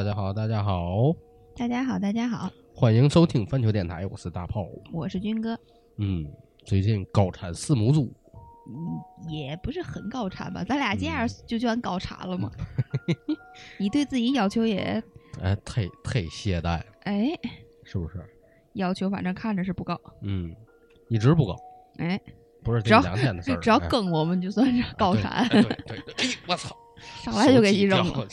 大家好，大家好，大家好，大家好，欢迎收听环球电台，我是大炮。我是军哥。嗯，最近高产四母猪，嗯，也不是很高产吧？咱俩这样嗯就算高产了吗？你对自己要求也，哎，太太懈怠了，哎，是不是？要求反正看着是不高。嗯，一直不高，哎，不是这只要两天的事儿。只要哎更我们就算是高产，哎对对对对，哎，我操，上来就给你扔了。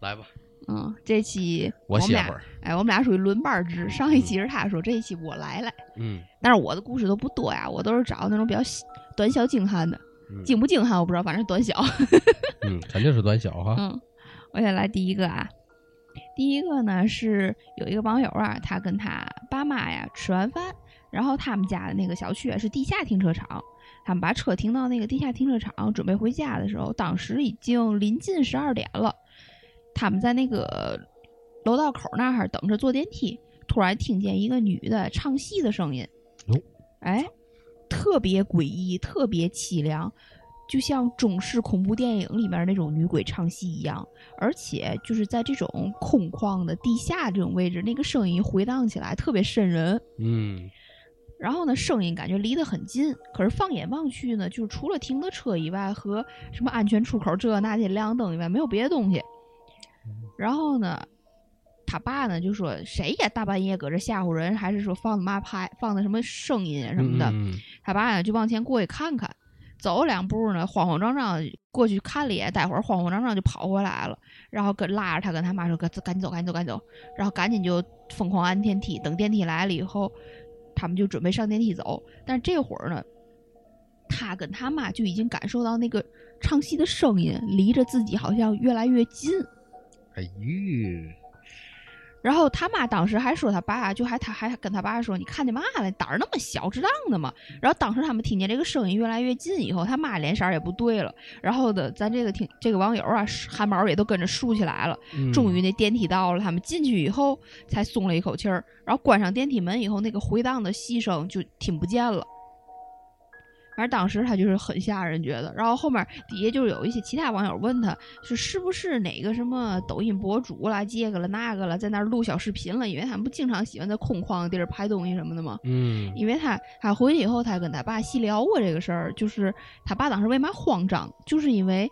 来吧，嗯，这期我们俩歇会儿。哎，我们俩属于轮班制，上一期是他说，这一期我来来。嗯，但是我的故事都不多呀，我都是找那种比较小短小精悍的，嗯精不精悍我不知道，反正短小。嗯，肯定是短小哈。嗯，我先来第一个啊，第一个呢是有一个网友啊，他跟他爸妈呀吃完饭，然后他们家的那个小区啊是地下停车场，他们把车停到那个地下停车场，准备回家的时候，当时已经临近十二点了，他们在那个楼道口那儿等着坐电梯，突然听见一个女的唱戏的声音，哟哎，特别诡异，特别凄凉。就像中式恐怖电影里面那种女鬼唱戏一样，而且就是在这种空旷的地下这种位置，那个声音回荡起来特别瘆人。嗯然后呢，声音感觉离得很近，可是放眼望去呢，就是除了停的车以外和什么安全出口这那些亮灯以外，没有别的东西。然后呢，他爸呢就说：“谁呀，大半夜搁这吓唬人？还是说放的嘛拍，放的什么声音啊什么的？”嗯他爸呢就往前过去看看，走两步呢，慌慌张张过去看了一眼，待会儿慌慌张张就跑回来了，然后跟拉着他跟他妈说：“赶赶紧走，赶紧走，赶紧走。”然后赶紧就疯狂按电梯。等电梯来了以后，他们就准备上电梯走，但是这会儿呢，他跟他妈就已经感受到那个唱戏的声音离着自己好像越来越近。哎呦，然后他妈当时还说他爸，就还他还跟他爸说：“你看见嘛了？胆儿那么小，值当的嘛。”然后当时他们听见这个声音越来越近以后，他妈脸色儿也不对了。然后的，咱这个听这个网友啊，汗毛也都跟着竖起来了。嗯终于那电梯到了，他们进去以后才松了一口气儿。然后关上电梯门以后，那个回荡的细声就听不见了。反正当时他就是很吓人，觉得。然后后面底下就是有一些其他网友问他，是是不是哪个什么抖音博主啦、这个了那个了，在那儿录小视频了？因为他们不经常喜欢在空旷的地儿拍东西什么的吗？嗯因为他他回去以后，他跟他爸细聊过这个事儿，就是他爸当时为嘛慌张，就是因为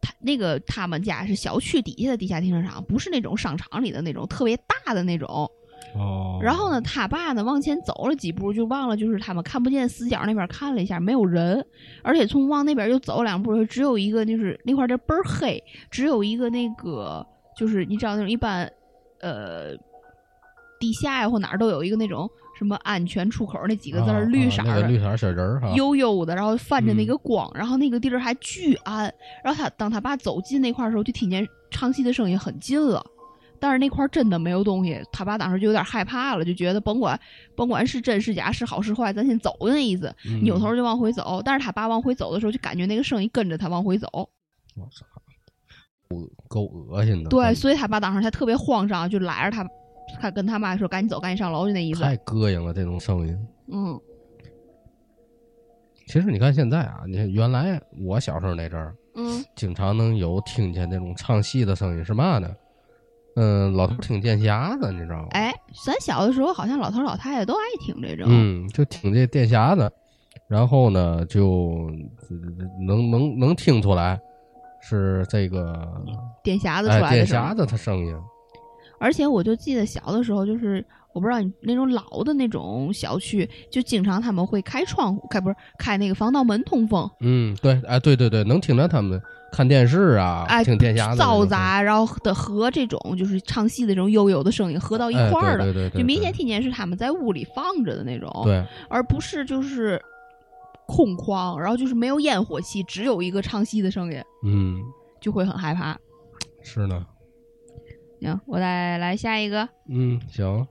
他那个他们家是小区底下的地下停车场，不是那种商场里的那种特别大的那种。哦，然后呢，他爸呢往前走了几步，就忘了，就是他们看不见死角那边看了一下，没有人，而且从往那边又走两步，只有一个就是那块儿这倍儿黑，只有一个那个就是你知道那种一般，呃，地下呀或哪儿都有一个那种什么安全出口那几个字儿，啊绿色的。啊那个绿色小人儿哈，悠悠的，然后泛着那嗯个光，然后那个地儿还巨暗。然后他当他爸走近那块儿的时候，就听见唱戏的声音很近了，但是那块儿真的没有东西。他爸当时就有点害怕了，就觉得甭管甭管是真是假，是好是坏，咱先走的那意思，嗯扭头就往回走。但是他爸往回走的时候，就感觉那个声音跟着他往回走。我操，够够恶心的，对，所以他爸当时才特别慌张，就拉着他，他跟他妈说赶紧走，赶紧上楼，就那意思。太膈应了这种声音。嗯其实你看现在啊，你看原来我小时候那阵儿，嗯经常能有听见那种唱戏的声音，是嘛呢？嗯，老头儿听电匣子，你知道吗？哎，咱小的时候好像老头老太太都爱听这种。嗯，就听这电匣子，然后呢，就能能能听出来是这个电匣子出哎来的。电匣子它声音。而且我就记得小的时候，就是我不知道你那种老的那种小区，就经常他们会开窗户，开不是开那个防盗门通风，嗯，对，哎，对对对，能听着他们看电视啊，哎，听电匣子那种。嘈杂，然后的和这种就是唱戏的这种悠悠的声音合到一哎块儿的，对对对对就明显听见是他们在屋里放着的那种，对，而不是就是空旷，然后就是没有烟火气，只有一个唱戏的声音，嗯，就会很害怕。是呢，行，我再来下一个，嗯，行，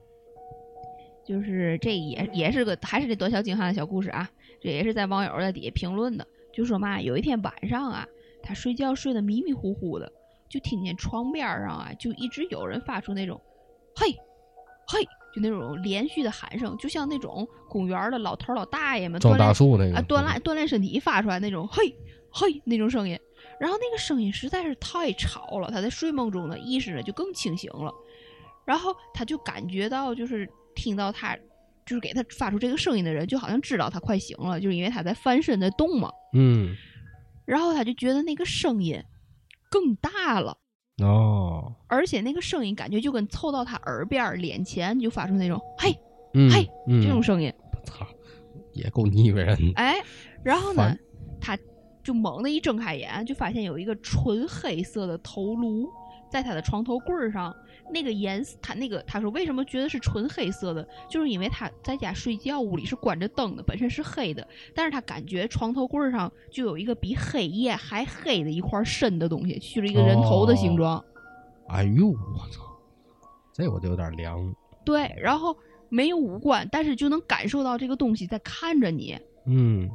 就是这也也是个还是这短小精悍的小故事啊，这也是在网友在底下评论的，就说嘛，有一天晚上啊，他睡觉睡得迷迷糊糊的，就听见床边儿上啊，就一直有人发出那种“嘿，嘿”，就那种连续的喊声，就像那种公园儿的老头儿老大爷们撞锻炼大树那个啊锻炼锻炼身体发出来那种“嘿，嘿”那种声音。然后那个声音实在是太吵了，他在睡梦中的意识呢就更清醒了，然后他就感觉到就是听到他就是给他发出这个声音的人，就好像知道他快醒了，就是因为他在翻身在动嘛。嗯，然后他就觉得那个声音更大了，哦，而且那个声音感觉就跟凑到他耳边儿脸前就发出那种嘿嗯，嘿嗯这种声音，我操，也够腻歪人的。哎，然后呢，他就猛地一睁开眼，就发现有一个纯黑色的头颅在他的床头柜儿上。那个颜色，他那个他说为什么觉得是纯黑色的，就是因为他在家睡觉，屋里是关着灯的，本身是黑的，但是他感觉床头柜儿上就有一个比黑夜还黑的一块深的东西，去了一个人头的形状。哎呦，我操，这我就有点凉。对，然后没有五官，但是就能感受到这个东西在看着你。嗯，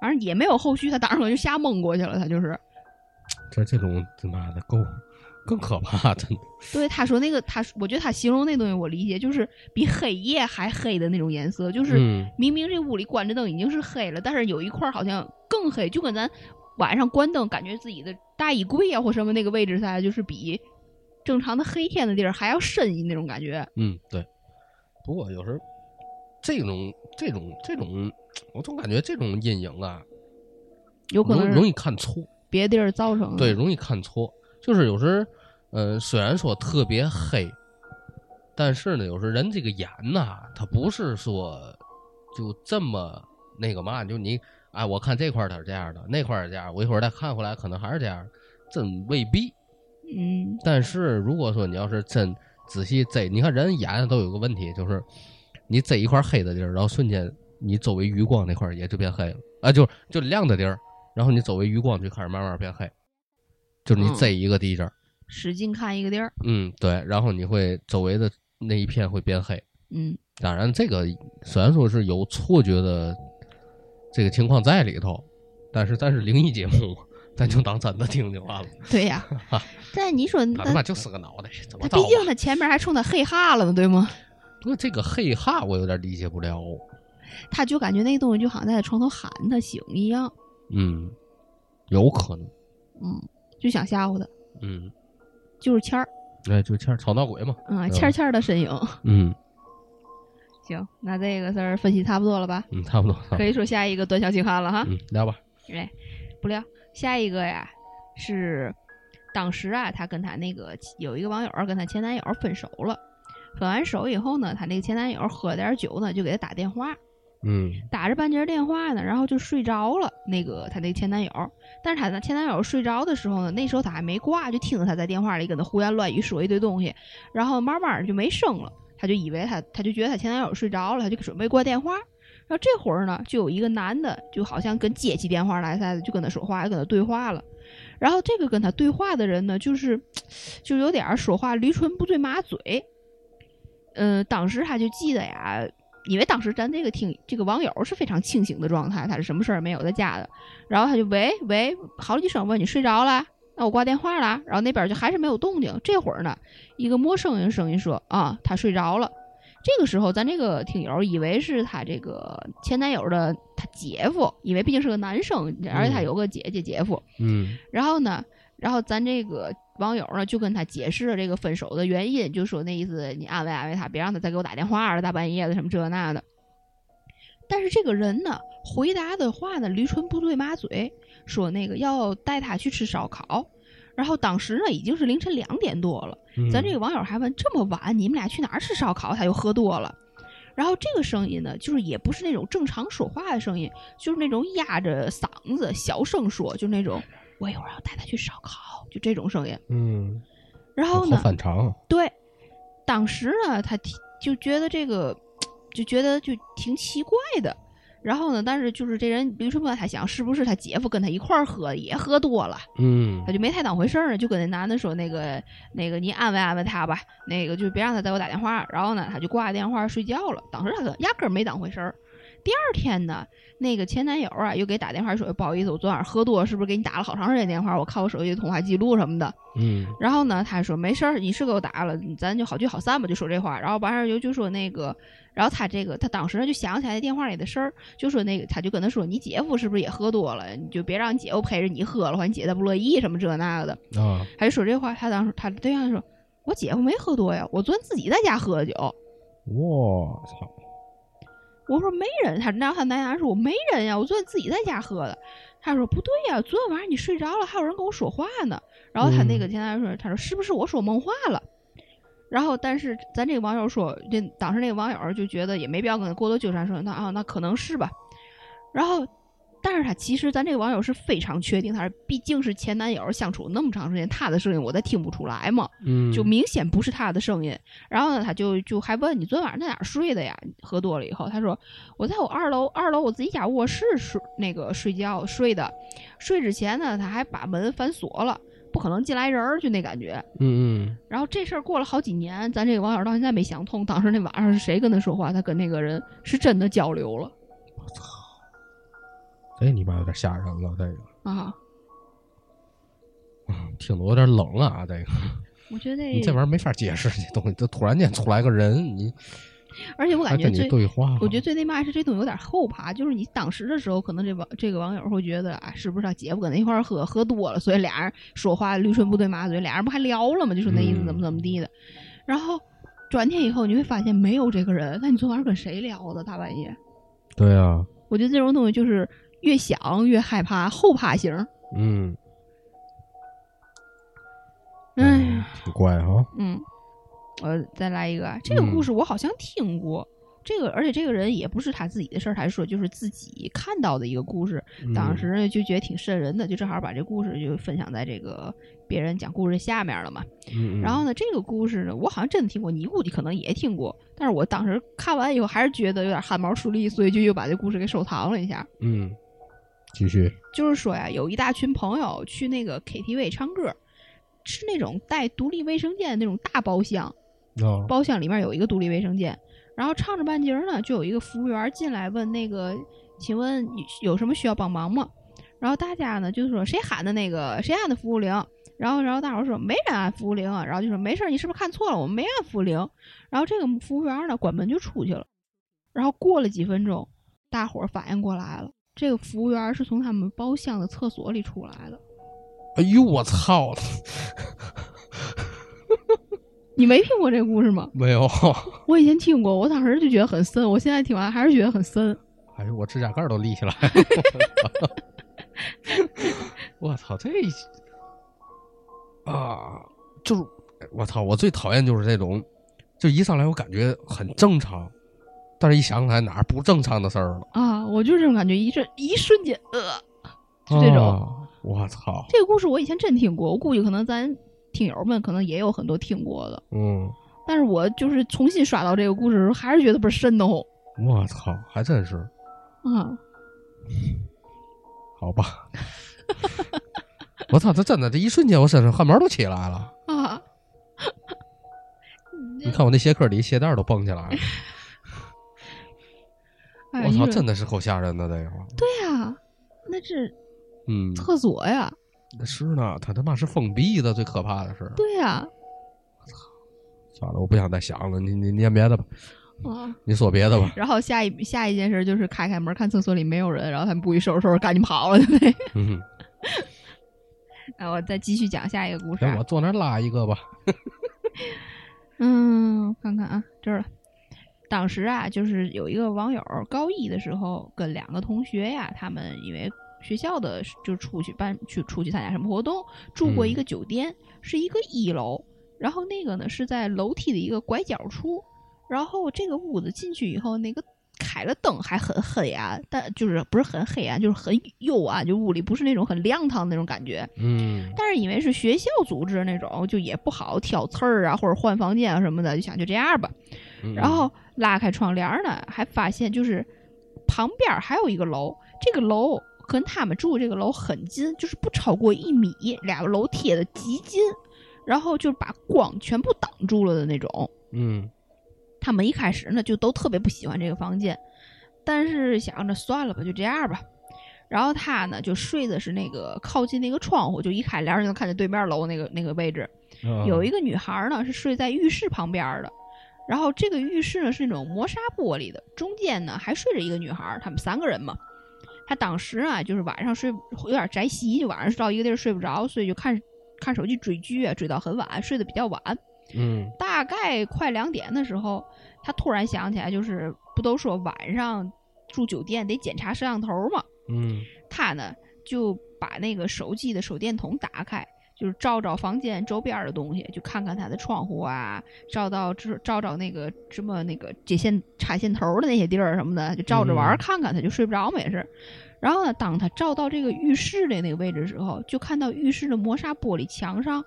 反正也没有后续，他当时可能就吓蒙过去了，他就是。这这种他妈的够更可怕，真的。对，他说那个他，我觉得他形容那东西我理解就是比黑夜还黑的那种颜色，就是嗯明明这屋里关着灯已经是黑了，但是有一块儿好像更黑，就跟咱晚上关灯感觉自己的大衣柜啊或什么那个位置下，就是比正常的黑天的地儿还要深一那种感觉。嗯，对。不过有时候这种这种这种，我总感觉这种阴影啊，有可能容容易看错。别地儿造成的。对，容易看错。就是有时，呃，虽然说特别黑，但是呢，有时人这个眼呐，它不是说就这么那个嘛，就你哎，我看这块儿它是这样的，那块儿是这样，我一会儿再看回来，可能还是这样，真未必。嗯，但是如果说你要是真仔细贼，你看人眼都有个问题，就是你贼一块黑的地儿，然后瞬间你周围余光那块儿也就变黑了啊，就就亮的地儿，然后你周围余光就开始慢慢变黑，就是你嗯贼一个地儿，使劲看一个地儿。嗯，对，然后你会周围的那一片会变黑。嗯，当然，这个虽然说是有错觉的这个情况在里头，但是但是灵异节目，咱就当真的听就完了。对呀。但你说他他妈那就是个脑袋，怎么他毕竟？他前面还冲他嘿哈了呢，对吗？不过这个嘿哈我有点理解不了。他就感觉那东西就好像在他床头喊他醒一样，嗯，有可能。嗯，就想吓唬他，嗯，就是谦儿，哎，就谦儿吵闹鬼嘛。嗯，嗯欠儿欠儿的身影。嗯行，那这个事儿分析差不多了吧？嗯，差不多。可以说下一个短小精悍了哈。嗯，聊吧。哎，不聊，下一个呀是当时啊，他跟他那个有一个网友跟他前男友分手了，分完手以后呢，他那个前男友喝了点酒呢，就给他打电话，嗯打着半截电话呢，然后就睡着了。那个他那前男友，但是他的前男友睡着的时候呢，那时候他还没挂，就听着他在电话里跟他胡言乱语说一堆东西，然后慢慢就没声了。他就以为他，他就觉得他前男友睡着了，他就准备挂电话。然后这会儿呢，就有一个男的，就好像跟接起电话来似的，就跟他说话，跟他对话了。然后这个跟他对话的人呢，就是就有点说话驴唇不对马嘴。嗯、当时他就记得呀，因为当时咱这个听这个网友是非常清醒的状态，他是什么事儿没有在家的，然后他就喂喂好几声问你睡着了，那我挂电话了，然后那边就还是没有动静。这会儿呢，一个陌生人声音说啊，他睡着了。这个时候，咱这个听友以为是他这个前男友的他姐夫，因为毕竟是个男生，而且他有个姐姐姐夫。嗯然后呢，然后咱这个网友呢就跟他解释了这个分手的原因，就说那意思你安慰安慰他，别让他再给我打电话了，大半夜的什么这那的。但是这个人呢，回答的话呢驴唇不对马嘴，说那个要带他去吃烧烤。然后当时呢已经是凌晨两点多了，嗯，咱这个网友还问这么晚你们俩去哪儿吃烧烤？他又喝多了。然后这个声音呢，就是也不是那种正常说话的声音，就是那种压着嗓子小声说，就那种我一会儿要带他去烧烤，就这种声音。嗯，然后呢，反常。对，当时呢，他挺就觉得这个，就觉得就挺奇怪的。然后呢，但是就是这人驴唇不对，他想是不是他姐夫跟他一块儿喝，也喝多了，嗯他就没太当回事儿呢，就跟那男的说：“那个，那个，你安慰安慰他吧，那个就别让他再给我打电话。”然后呢，他就挂了电话睡觉了。当时他可压根儿没当回事儿。第二天呢，那个前男友啊又给打电话说不好意思，我昨晚喝多，是不是给你打了好长时间电话？我看我手机通话记录什么的。嗯然后呢，他说没事儿，你是给我打了，咱就好聚好散吧，就说这话。然后完事儿就就说那个，然后他这个他当时就想起来电话里的事儿，就说那个他就跟他说，你姐夫是不是也喝多了？你就别让你姐夫陪着你喝了，话你姐他不乐意什么这那个的。啊他就说这话，他当时他对象说，我姐夫没喝多呀，我昨天自己在家喝的酒。我操，我说没人，他然后他男牙说我没人呀，我昨天自己在家喝的。他说不对呀，昨天晚上你睡着了，还有人跟我说话呢。然后他那个前男友说，他说是不是我说梦话了？然后但是咱这个网友说，这当时那个网友就觉得也没必要跟他过多纠缠，说那啊那可能是吧。然后，但是他其实咱这个网友是非常确定，他是毕竟是前男友相处那么长时间，他的声音我再听不出来嘛。嗯就明显不是他的声音。然后呢，他就就还问你昨天晚上在哪儿睡的呀？喝多了以后，他说我在我二楼二楼我自己家卧室睡那个睡觉睡的。睡之前呢，他还把门反锁了，不可能进来人儿，就那感觉。嗯嗯然后这事儿过了好几年，咱这个网友到现在没想通，当时那晚上是谁跟他说话？他跟那个人是真的交流了这你妈有点吓人了，这个，啊！嗯听得有点冷啊，这个，我觉得你这玩意儿没法解释，这东西，这突然间出来个人，你 而且我还跟你感觉最对话，我觉得最那嘛是这东西有点后怕，就是你当时的时候，可能这网这个网友会觉得啊，是不是他姐夫跟他一块儿喝喝多了，所以俩人说话驴唇不对马嘴，俩人不还聊了吗？就说那意思怎么怎么地的。然后转天以后，你会发现没有这个人，那你昨晚上跟谁聊的？大半夜？对啊，我觉得这种东西就是越想越害怕，后怕型。嗯，哎呀，挺怪哈，嗯，我再来一个啊，这个故事我好像听过。这个，而且这个人也不是他自己的事儿，他是说就是自己看到的一个故事，嗯当时呢就觉得挺瘆人的，就正好把这故事就分享在这个别人讲故事下面了嘛。嗯，嗯然后呢，这个故事呢，我好像真的听过，你估计可能也听过，但是我当时看完以后还是觉得有点汗毛竖立，所以就又把这故事给收藏了一下。嗯，继续，就是说呀，有一大群朋友去那个 KTV 唱歌，是那种带独立卫生间的那种大包厢，哦，包厢里面有一个独立卫生间，然后唱着半截儿呢，就有一个服务员进来问那个，请问你有什么需要帮忙吗？然后大家呢就说谁喊的那个谁按的服务铃，然后然后大伙儿说没人按服务铃啊，然后就说没事儿，你是不是看错了？我们没按服务铃。然后这个服务员呢关门就出去了，然后过了几分钟，大伙儿反应过来了，这个服务员是从他们包厢的厕所里出来的。哎呦我操，你没听过这个故事吗？没有，我以前听过，我当时就觉得很森，我现在听完还是觉得很森。哎呦我指甲盖都立起来，我操，这啊，就是我操，我最讨厌就是这种，就一上来我感觉很正常，但是一想起来哪儿不正常的事儿了，啊，我就是这种感觉，一瞬一瞬间，呃，就这种。啊我操，这个故事我以前真听过，我估计可能咱听友们可能也有很多听过的，嗯，但是我就是重新刷到这个故事的时候，还是觉得倍儿瘆得慌。我操，还真是，啊，好吧，我操，这真的，这一瞬间我身上汗毛都起来了。啊！你看我那鞋壳里鞋带都蹦起来了，哎，我操，真的是够吓人的这个。对呀、那是嗯，厕所呀，是呢，他他妈是封闭的，最可怕的是。对呀、算了，我不想再想了，你你念别的吧，啊。你说别的吧。然后下一下一件事就是开开门看厕所里没有人，然后他们不许收拾收拾赶紧跑了，对不对？嗯，然后我再继续讲下一个故事、啊，我。坐那拉一个吧。嗯，我看看啊，这儿了。当时啊，就是有一个网友高一的时候，跟两个同学呀，他们因为学校的就出去办去出去参加什么活动，住过一个酒店，是一个一楼，然后那个呢是在楼梯的一个拐角处，然后这个屋子进去以后，那个开了灯还很黑暗，但就是不是很黑暗，就是很幽暗，就屋里不是那种很亮堂的那种感觉。嗯。但是因为是学校组织那种，就也不好挑刺儿啊，或者换房间啊什么的，就想就这样吧。嗯。然后拉开窗帘儿呢，还发现就是旁边儿还有一个楼，这个楼跟他们住这个楼很近，就是不超过一米，俩楼贴的极近，然后就是把光全部挡住了的那种。嗯他们一开始呢就都特别不喜欢这个房间，但是想着算了吧，就这样吧。然后他呢就睡的是那个靠近那个窗户，就一开帘儿就能看见对面楼那个那个位置。有一个个女孩呢是睡在浴室旁边儿的，然后这个浴室呢是那种磨砂玻璃的，中间呢还睡着一个女孩儿，他们三个人嘛。他当时啊就是晚上睡有点宅席，就晚上到一个地儿睡不着，所以就看看手机追剧啊，追到很晚，睡得比较晚。嗯大概快两点的时候，他突然想起来，就是不都说晚上住酒店得检查摄像头吗？嗯他呢就把那个手机的手电筒打开，就是照照房间周边的东西，就看看他的窗户啊，照到照照照那个什么那个接线插线头的那些地儿什么的，就照着玩看看，他就睡不着嘛也是。然后呢，当他照到这个浴室的那个位置的时候，就看到浴室的磨砂玻璃墙上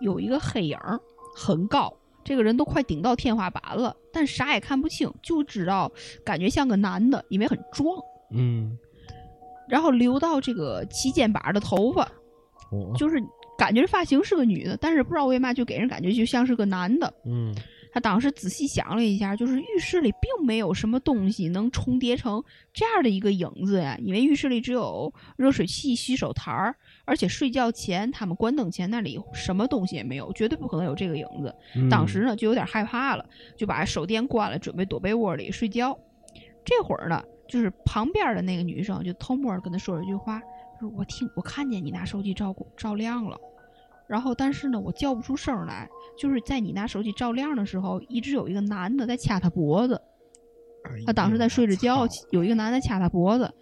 有一个黑影儿，很高，这个人都快顶到天花板了，但啥也看不清，就知道感觉像个男的，因为很壮。嗯，然后留到这个齐肩膀的头发，哦就是感觉发型是个女的，但是不知道为嘛就给人感觉就像是个男的。嗯他当时仔细想了一下，就是浴室里并没有什么东西能重叠成这样的一个影子呀，因为浴室里只有热水器、洗手台儿，而且睡觉前他们关灯前那里什么东西也没有，绝对不可能有这个影子。嗯当时呢就有点害怕了，就把手电关了，准备躲被窝里睡觉。这会儿呢，就是旁边的那个女生就偷摸地跟他说了一句话，说我听我看见你拿手机照过照亮了，然后但是呢我叫不出声来，就是在你拿手机照亮的时候，一直有一个男的在掐他脖子，哎他当时在睡着觉有一个男的掐他脖子，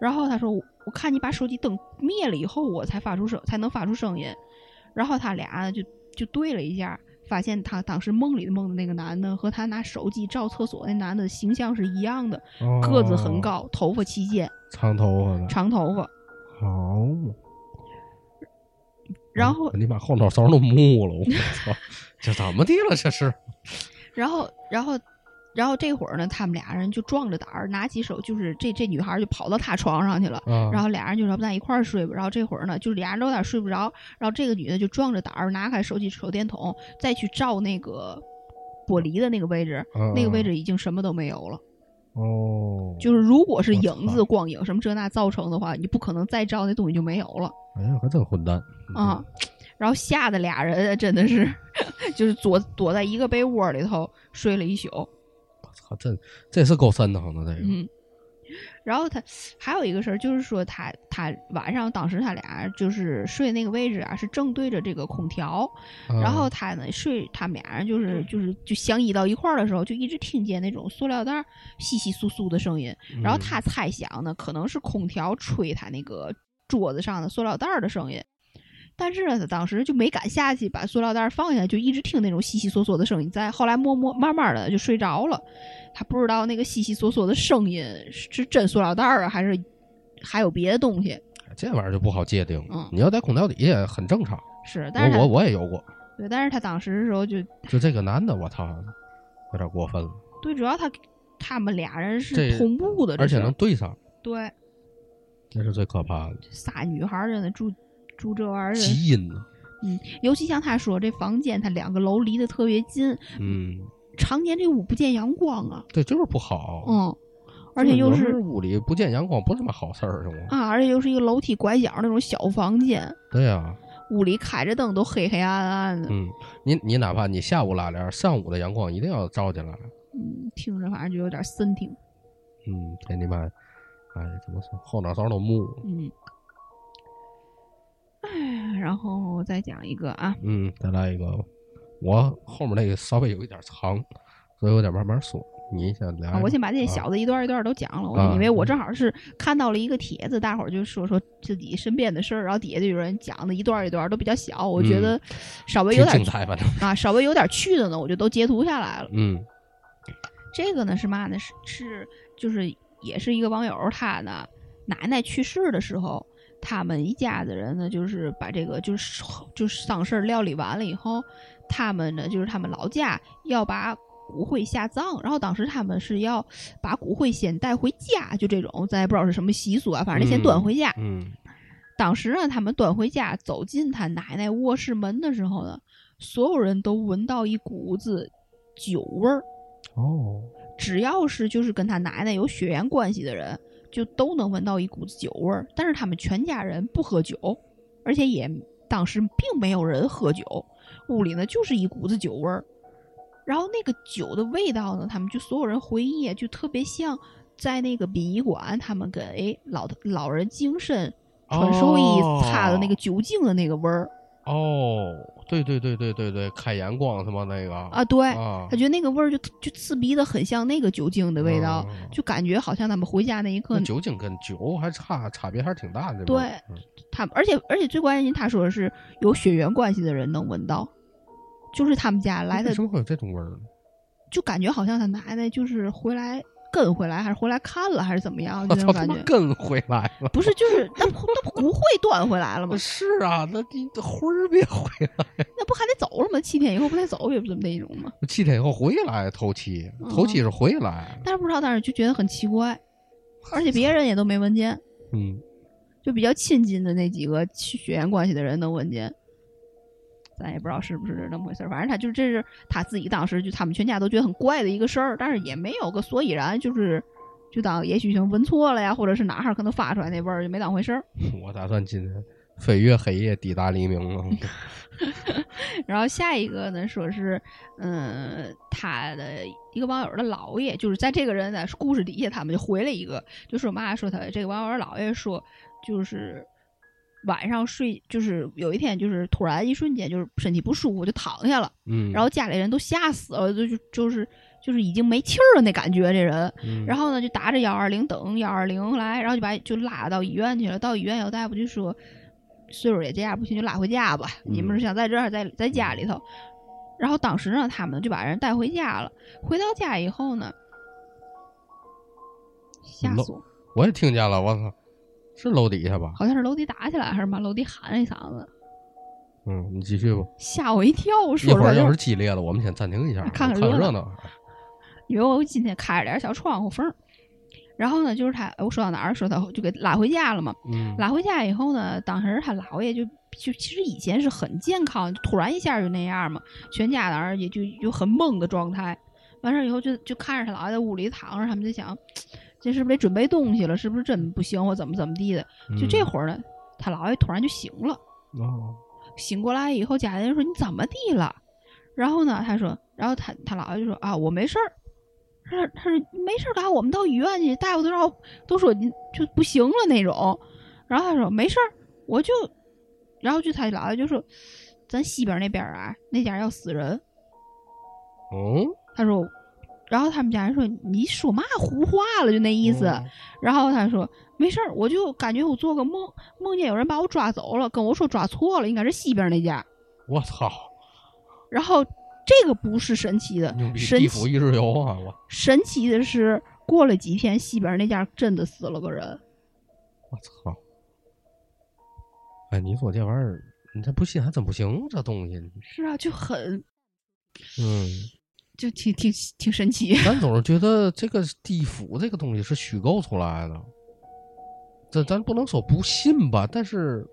然后他说我我看你把手机灯灭了以后，我才发出声才能发出声音，然后他俩就就对了一下，发现他当时梦里梦的那个男的和他拿手机照厕所那男的形象是一样的，个子很哦，高，头发齐肩，长头发的，长头发，好嘛。然后你把后脑勺都木了，我操！这怎么的了？这是然后然后。然后这会儿呢，他们俩人就壮着胆儿，拿起手，就是这这女孩就跑到他床上去了，啊，然后俩人就说不咱一块儿睡吧。然后这会儿呢，就是俩人都有点睡不着。然后这个女的就壮着胆儿拿开手机手电筒，再去照那个玻璃的那个位置，啊那个位置已经什么都没有了。哦，就是如果是影子、光影什么这那造成的话，你不可能再照那东西就没有了哎呀，还真混蛋啊。然后吓得俩人真的是，就是躲躲在一个被窝里头睡了一宿。我操，真这是够瘆的慌的这个。嗯，然后他还有一个事儿，就是说他他晚上当时他俩就是睡那个位置啊，是正对着这个空调，啊然后他呢睡他们俩人就是就是就相依到一块儿的时候，就一直听见那种塑料袋儿窸窸窣窣的声音，然后嗯他猜想呢，可能是空调吹他那个桌子上的塑料袋儿的声音。但是呢，他当时就没敢下去把塑料袋儿放下，就一直听那种悉悉索索的声音在。后来默默慢慢的就睡着了，他不知道那个悉悉索索的声音是真塑料袋儿啊，还是还有别的东西。这玩意儿就不好界定。嗯你要在空调底下很正常。是，但是我我我也有过，对，但是他当时的时候就就这个男的，我操，有点过分了，对，主要他他们俩人是同步的，而且能对上，对这是最可怕的。仨女孩儿真的住住这玩意儿，基因呢？嗯，尤其像他说这房间，他两个楼离得特别近，嗯，常年这屋不见阳光啊，对，就是不好。嗯，而且又是屋里不见阳光，不是什么好事儿，是吗？啊，而且又是一个楼梯拐角那种小房间，对呀、屋里开着灯都黑黑暗暗的，嗯，你你哪怕你下午拉帘，上午的阳光一定要照进来。嗯，听着反正就有点森挺，嗯，这你妈，哎，怎么说，后脑勺都木。嗯，哎，然后我再讲一个啊，嗯，再来一个，我后面那个稍微有一点长，所以我得慢慢说。你先来、啊，我先把这些小的一段一段都讲了，我因为我正好是看到了一个帖子，大伙儿就说说自己身边的事儿，然后底下就有人讲的一段一段都比较小，我觉得稍微有点。啊，稍微有点趣的呢，我就都截图下来了。嗯这个呢是嘛呢？是是就是也是一个网友，他呢奶奶去世的时候，他们一家子人呢就是把这个就是就是丧事儿料理完了以后，他们呢就是他们老家要把骨灰下葬，然后当时他们是要把骨灰先带回家，就这种咱也不知道是什么习俗啊，反正得先端回家。嗯当时呢，他们端回家走进他奶奶卧室门的时候呢，所有人都闻到一股子酒味儿。哦，只要是就是跟他奶奶有血缘关系的人，就都能闻到一股子酒味儿。但是他们全家人不喝酒，而且也当时并没有人喝酒，屋里呢就是一股子酒味儿。然后那个酒的味道呢，他们就所有人回忆，就特别像在那个殡仪馆，他们给老老人净身穿寿衣擦的那个酒精的那个味儿。哦，对对对对对对，开眼光什么那个啊，对，啊他觉得那个味儿就就刺鼻的很像那个酒精的味道，嗯就感觉好像他们回家那一刻那，酒精跟酒还差差别还是挺大的。对嗯他而且而且最关键，他说的是有血缘关系的人能闻到，就是他们家来的为什么会有这种味儿呢？就感觉好像他奶奶就是回来跟回来，还是回来看了，还是怎么样，我操，就那种感觉。跟回来了。不是，就是那不那不骨灰端回来了吗？是啊，那你这魂儿别回来，那不还得走了吗？七天以后不得走，也不是那种吗？七天以后回来头七，头七是回来。但是不知道，但是就觉得很奇怪，而且别人也都没闻见，嗯，就比较亲近的那几个血缘关系的人能闻见。咱也不知道是不是那么回事儿，反正他就这是他自己当时就他们全家都觉得很怪的一个事儿，但是也没有个所以然，就是就当也许就闻错了呀，或者是哪哈儿可能发出来那味儿就没当回事儿。我打算今天飞越黑夜，抵达黎明了。然后下一个呢，说是，嗯，他的一个网友的姥爷，就是在这个人在故事底下，他们就回了一个，就说嘛，说他这个网友的姥爷说，就是晚上睡，就是有一天，就是突然一瞬间，就是身体不舒服就躺下了，嗯，然后家里人都吓死了，就就就是就是已经没气儿了那感觉，这人，嗯然后呢，就打着幺二零等幺二零来，然后就把就拉到医院去了。到医院有大夫就说，岁数也这样，不行就拉回家吧。你们是想在这儿，在在家里头？然后当时呢，他们就把人带回家了。回到家以后呢，吓死我！我也听见了，我操，是楼底下吧？好像是楼底打起来，还是把楼底喊了一嗓子，嗯，你继续吧。吓我一跳。一会儿要是激烈了，我们先暂停一下，看看看热热闹闹。因为我今天开着点小窗户缝儿，然后呢，就是他，我说到哪儿？说他就给拉回家了嘛。嗯，拉回家以后呢，当时他姥爷就就其实以前是很健康，突然一下就那样嘛，全家当时也就就很懵的状态。完事儿以后就就看着他姥爷在屋里躺着，他们就想，这是不是得准备东西了？是不是真不行或怎么怎么地的？就这会儿呢，他姥爷突然就醒了。嗯哦，醒过来以后，家里人说你怎么地了？然后呢，他说，然后他他姥爷就说啊，我没事儿。他说他说你没事儿干，我们到医院去，大夫都让都说你就不行了那种。然后他说没事儿，我就，然后就他姥爷就说，咱西边那边啊，那家要死人。嗯，他说，然后他们家人说你说嘛胡话了，就那意思。嗯然后他说没事儿，我就感觉我做个梦，梦见有人把我抓走了，跟我说抓错了，应该是西边那家。我操，然后这个不是神奇的地府一日游啊！我神奇的是，过了几天，西边那家真的死了个人。我操！哎，你说这玩意儿，你这不信还真不行，这东西，是啊，就很嗯，就挺挺挺神奇。咱总是觉得这个地府这个东西是虚构出来的，这咱不能说不信吧，但是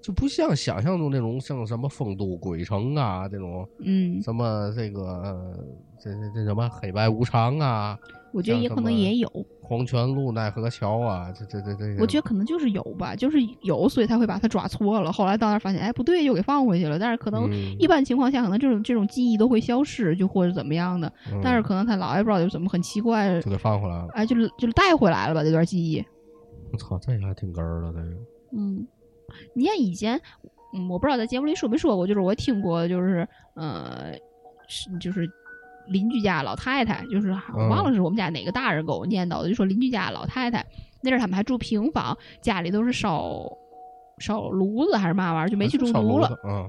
就不像想象中那种像什么丰都鬼城啊这种嗯，什么这个呃这这这什么黑白无常啊，我觉得也可能也有，黄泉路奈何桥啊，这这这这，我觉得可能就是有吧，就是有，所以他会把他抓错了。后来到那儿发现，哎，不对，又给放回去了。但是可能嗯一般情况下，可能这种这种记忆都会消失，就或者怎么样的。嗯但是可能他姥爷不知道有怎么很奇怪，就给放回来了。哎，就是就是带回来了吧这段记忆。我操，这还挺哏儿的，这个。嗯，你看以前，嗯，我不知道在节目里说没说过，就是我听过，就是呃，是就是邻居家老太太，就是我忘了是我们家哪个大人给我念叨的，就说邻居家老太太那阵儿他们还住平房，家里都是烧烧炉子还是嘛玩意儿，就煤气中毒了。嗯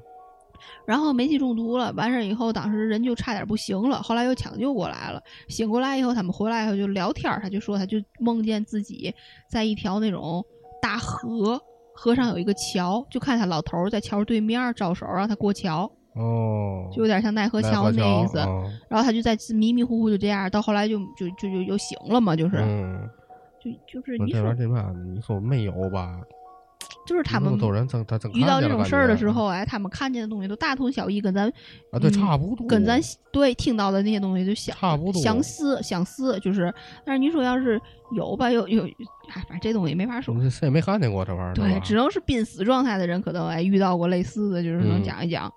然后煤气中毒了，完事儿以后，当时人就差点不行了，后来又抢救过来了。醒过来以后，他们回来以后就聊天儿，他就说他就梦见自己在一条那种大河，河上有一个桥，就看他老头儿在桥对面儿招手让他过桥，哦，就有点像奈何桥那意思。嗯然后他就在迷迷糊糊就这样，到后来就就就就又醒了嘛，就是、嗯，就就是你说这玩意儿这嘛，你说没有吧？就是他们遇到这种事儿的时候，哎，他们看见的东西都大同小异，跟咱啊，对，嗯差不多，跟咱对听到的那些东西就相差不多相似相似，就是。但是你说要是有吧，有有，哎，反正这东西没法说。你谁也没看见过这玩意儿，对，只能是濒死状态的人可能哎遇到过类似的，就是能嗯讲一讲。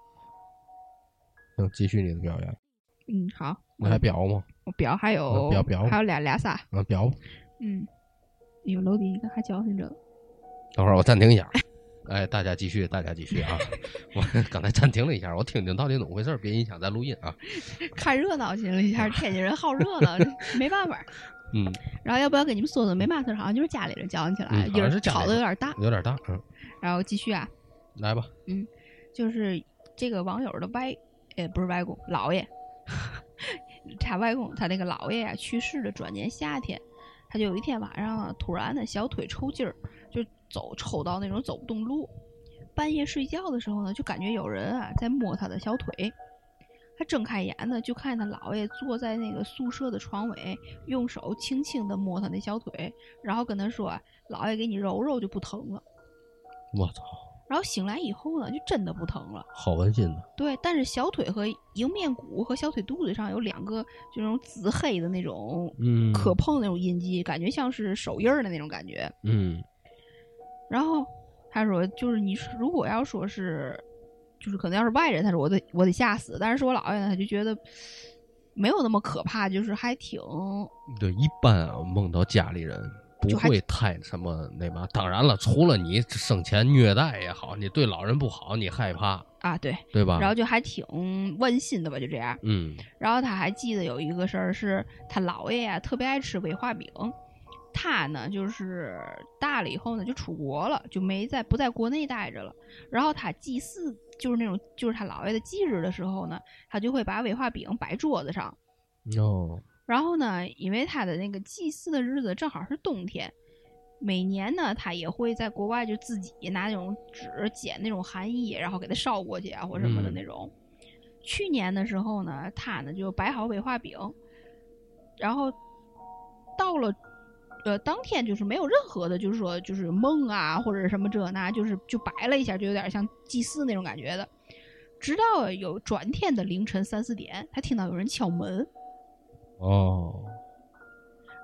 行，继续你的表演，嗯，好，你还表吗？我表还有呃表表还有俩俩仨，嗯，表吧，嗯，有楼底，你看还矫情着。等会儿我暂停一下。哎，大家继续，大家继续啊！我刚才暂停了一下，我听听到底怎么回事，别影响咱录音啊。看热闹去了一下，天津人好热闹，没办法。嗯，然后要不要跟你们说说没嘛事儿？好像就是家里人教你起来，嗯好像音儿是家里人吵的有点大。有点大，嗯，然后继续啊，来吧，嗯就是这个网友的外，呃，不是外公，姥爷，他外公他那个姥爷啊去世的转年夏天，他就有一天晚上啊，突然的小腿抽筋儿，就走抽到那种走不动路。半夜睡觉的时候呢，就感觉有人啊在摸他的小腿。他睁开眼呢，就看见他姥爷坐在那个宿舍的床尾，用手轻轻的摸他那小腿，然后跟他说：“姥爷给你揉揉就不疼了。我操，”然后醒来以后呢，就真的不疼了。好温馨的，对，但是小腿和迎面骨和小腿肚子上有两个就那种紫黑的那种嗯，可碰那种印记，感觉像是手印儿的那种感觉。嗯，然后他说，就是你如果要说是，就是可能要是外人，他说我得我得吓死，但是是我姥爷呢，他就觉得没有那么可怕，就是还挺对，一般啊，梦到家里人不会太什么那嘛。当然了，除了你生前虐待也好，你对老人不好，你害怕，啊对，对吧？然后就还挺温馨的吧，就这样。嗯，然后他还记得有一个事儿，是他姥爷呀特别爱吃威化饼，他呢就是大了以后呢就出国了，就没在不在国内待着了。然后他祭祀就是那种就是他姥爷的忌日的时候呢，他就会把威化饼摆桌子上。哦，然后呢，因为他的那个祭祀的日子正好是冬天，每年呢他也会在国外就自己拿那种纸剪那种寒衣，然后给它烧过去啊或什么的嗯那种。去年的时候呢，他呢就摆好威化饼，然后到了呃当天就是没有任何的，就是说就是梦啊或者什么这那，就是就摆了一下，就有点像祭祀那种感觉的。直到有转天的凌晨三四点，他听到有人敲门，哦，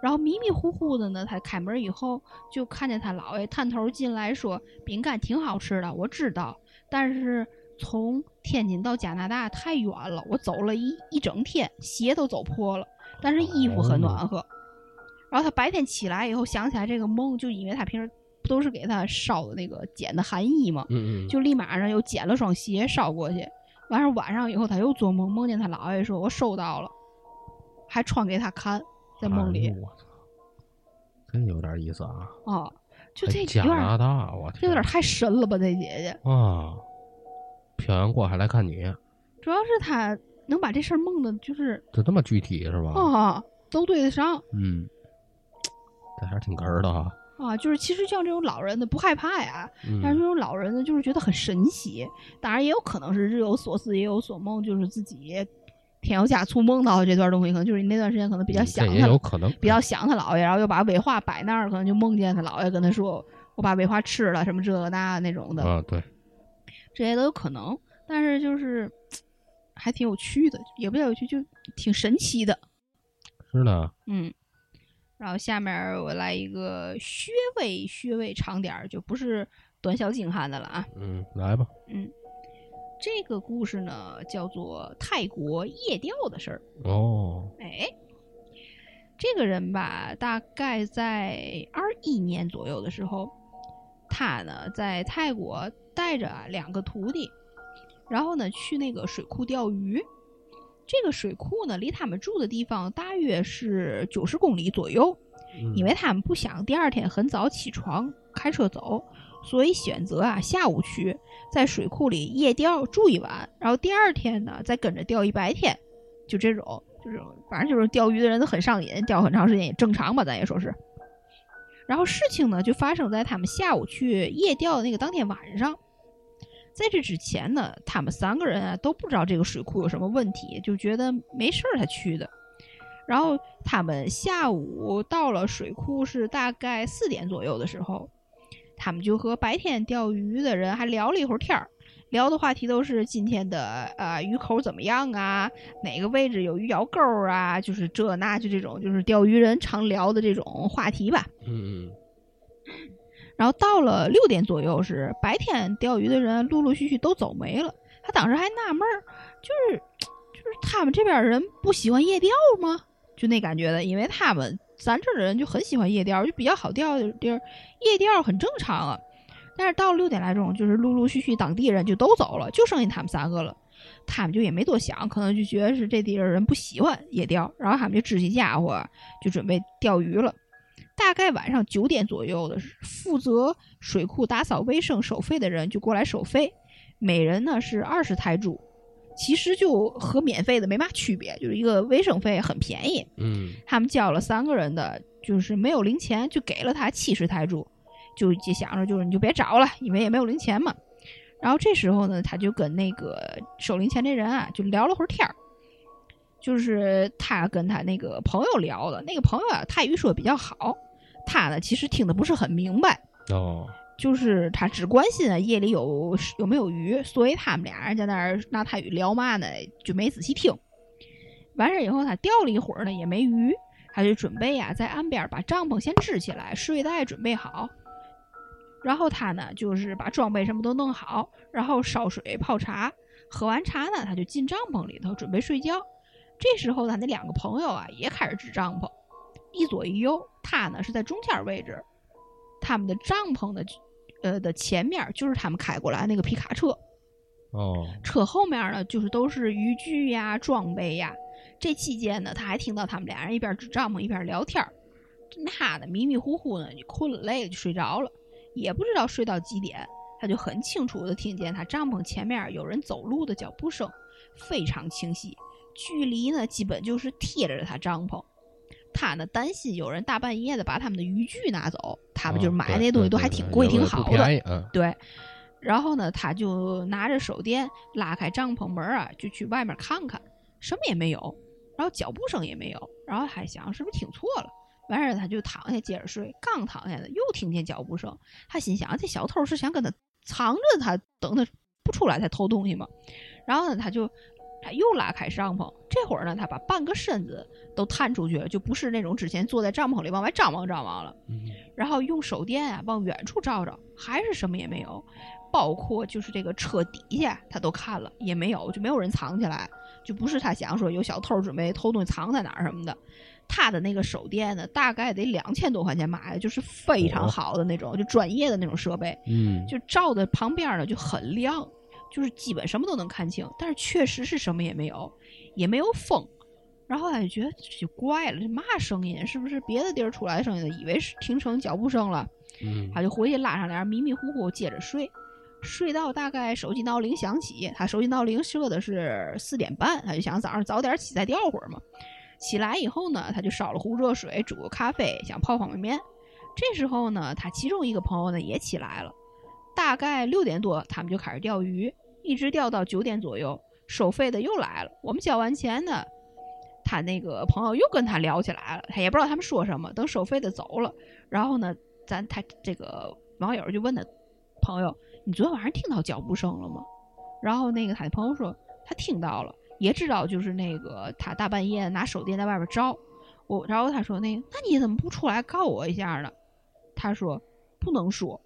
然后迷迷糊糊的呢，他开门以后就看见他姥爷探头进来说：“饼干挺好吃的，我知道，但是从天津到加拿大太远了，我走了一 一整天，鞋都走破了，但是衣服很暖和。然后他白天起来以后想起来这个梦，就因为他平时不都是给他烧的那个剪的寒衣嘛？嗯嗯，就立马上又捡了双鞋捎过去。完事儿晚上以后，他又做梦，梦见他姥爷说：“我收到了，还穿给他看，在梦里真有点意思啊！啊，就这有点拿大，我天，这有点太神了吧，这姐姐。啊！漂洋过海来看你，主要是他能把这事儿梦的，就是就这么具体是吧？啊，都对得上嗯，这还是挺哏儿的哈。啊。就是其实像这种老人的不害怕呀，嗯但是这种老人呢，就是觉得很神奇。当然也有可能是日有所思，夜有所梦，就是自己添油加醋梦到的这段东西，可能就是你那段时间可能比较想他有可能，比较想他姥爷，然后又把威化摆那儿，可能就梦见他姥爷跟他说：“我把威化吃了，什么这个那那种的，啊，对，这些都有可能。”但是就是还挺有趣的，也不叫有趣，就挺神奇的。是的，嗯，然后下面我来一个穴位，穴位长点儿，就不是短小精悍的了啊。嗯，来吧，嗯，这个故事呢叫做泰国夜钓的事儿。哦，哎，这个人吧，大概在二一年左右的时候，他呢在泰国带着啊两个徒弟，然后呢去那个水库钓鱼。这个水库呢，离他们住的地方大约是九十公里左右。嗯因为他们不想第二天很早起床开车走，所以选择啊下午去，在水库里夜钓住一晚，然后第二天呢再跟着钓一白天，就这种，就是，反正就是钓鱼的人都很上瘾，钓很长时间也正常吧，咱也说是。然后事情呢就发生在他们下午去夜钓的那个当天晚上。在这之前呢，他们三个人啊都不知道这个水库有什么问题，就觉得没事儿才去的。然后他们下午到了水库是大概四点左右的时候，他他们就和白天钓鱼的人还聊了一会儿天儿，聊的话题都是今天的呃鱼口怎么样啊，哪个位置有鱼咬钩啊，就是这那就这种就是钓鱼人常聊的这种话题吧。嗯嗯 然后到了六点左右时，白天钓鱼的人陆陆续续都走没了。他当时还纳闷儿，就是就是他们这边人不喜欢夜钓吗？就那感觉的，因为他们咱这儿的人就很喜欢夜钓，就比较好钓的地儿，夜钓很正常啊。但是到了六点来钟，就是陆陆续续当地人就都走了，就剩下他们三个了。他们就也没多想，可能就觉得是这地儿人不喜欢夜钓，然后他们就支起家伙，就准备钓鱼了。大概晚上九点左右的，负责水库打扫卫生收费的人就过来收费，每人呢是二十泰铢，其实就和免费的没嘛区别，就是一个卫生费很便宜。嗯他们交了三个人的，就是没有零钱，就给了他七十泰铢，就就想着就是你就别找了，因为也没有零钱嘛。然后这时候呢，他就跟那个收零钱这人啊，就聊了会儿天儿。就是他跟他那个朋友聊的，那个朋友啊泰语说的比较好，他呢其实听的不是很明白，哦就是他只关心啊夜里有有没有鱼，所以他们俩人在那儿拿泰语聊嘛呢，就没仔细听。完事儿以后，他钓了一会儿呢，也没鱼，他就准备呀、在岸边把帐篷先支起来，睡袋准备好。然后他呢，就是把装备什么都弄好，然后烧水泡茶，喝完茶呢，他就进帐篷里头准备睡觉。这时候，他那两个朋友啊也开始支帐篷，一左一右，他呢是在中间位置，他们的帐篷的呃的前面就是他们开过来那个皮卡车，哦车后面呢就是都是渔具呀、装备呀。这期间呢，他还听到他们俩人一边支帐篷一边聊天儿。他呢迷迷糊糊呢，就困了累了就睡着了，也不知道睡到几点，他就很清楚的听见他帐篷前面有人走路的脚步声，非常清晰，距离呢基本就是贴着他帐篷。他呢担心有人大半夜的把他们的渔具拿走，他们就是买那些东西都还挺贵、挺好的。嗯对，然后呢，他就拿着手电拉开帐篷门啊，就去外面看看，什么也没有，然后脚步声也没有，然后还想是不是听错了，完事儿他就躺下接着睡，刚躺下呢，又听见脚步声，他心想这小偷是想跟他藏着他，等他不出来才偷东西吗？然后呢，他就。他又拉开帐篷，这会儿呢，他把半个身子都探出去了，就不是那种之前坐在帐篷里往外张望张望了。嗯然后用手电啊往远处照照，还是什么也没有，包括就是这个车底下他都看了，也没有，就没有人藏起来，就不是他想说有小偷准备偷东西藏在哪儿什么的。他的那个手电呢，大概得两千多块钱买的，就是非常好的那种，就专业的那种设备，嗯就照的旁边呢就很亮，就是基本什么都能看清，但是确实是什么也没有，也没有风。然后他就觉得这就怪了，这嘛声音？是不是别的地儿出来的声音呢？以为是听成脚步声了，嗯他就回去拉上帘，迷迷糊糊接着睡，睡到大概手机闹铃响起，他手机闹铃设的是四点半，他就想早上早点起再钓会儿嘛。起来以后呢，他就烧了壶热水，煮个咖啡，想泡方便面。这时候呢，他其中一个朋友呢也起来了，大概六点多，他们就开始钓鱼，一直钓到九点左右。收费的又来了，我们交完钱呢，他那个朋友又跟他聊起来了，他也不知道他们说什么。等收费的走了，然后呢，咱他这个网友就问他朋友：“你昨天晚上听到脚步声了吗？”然后那个他的朋友说他听到了，也知道就是那个他大半夜拿手电在外边照。我然后他说那那你怎么不出来告我一下呢？他说不能说。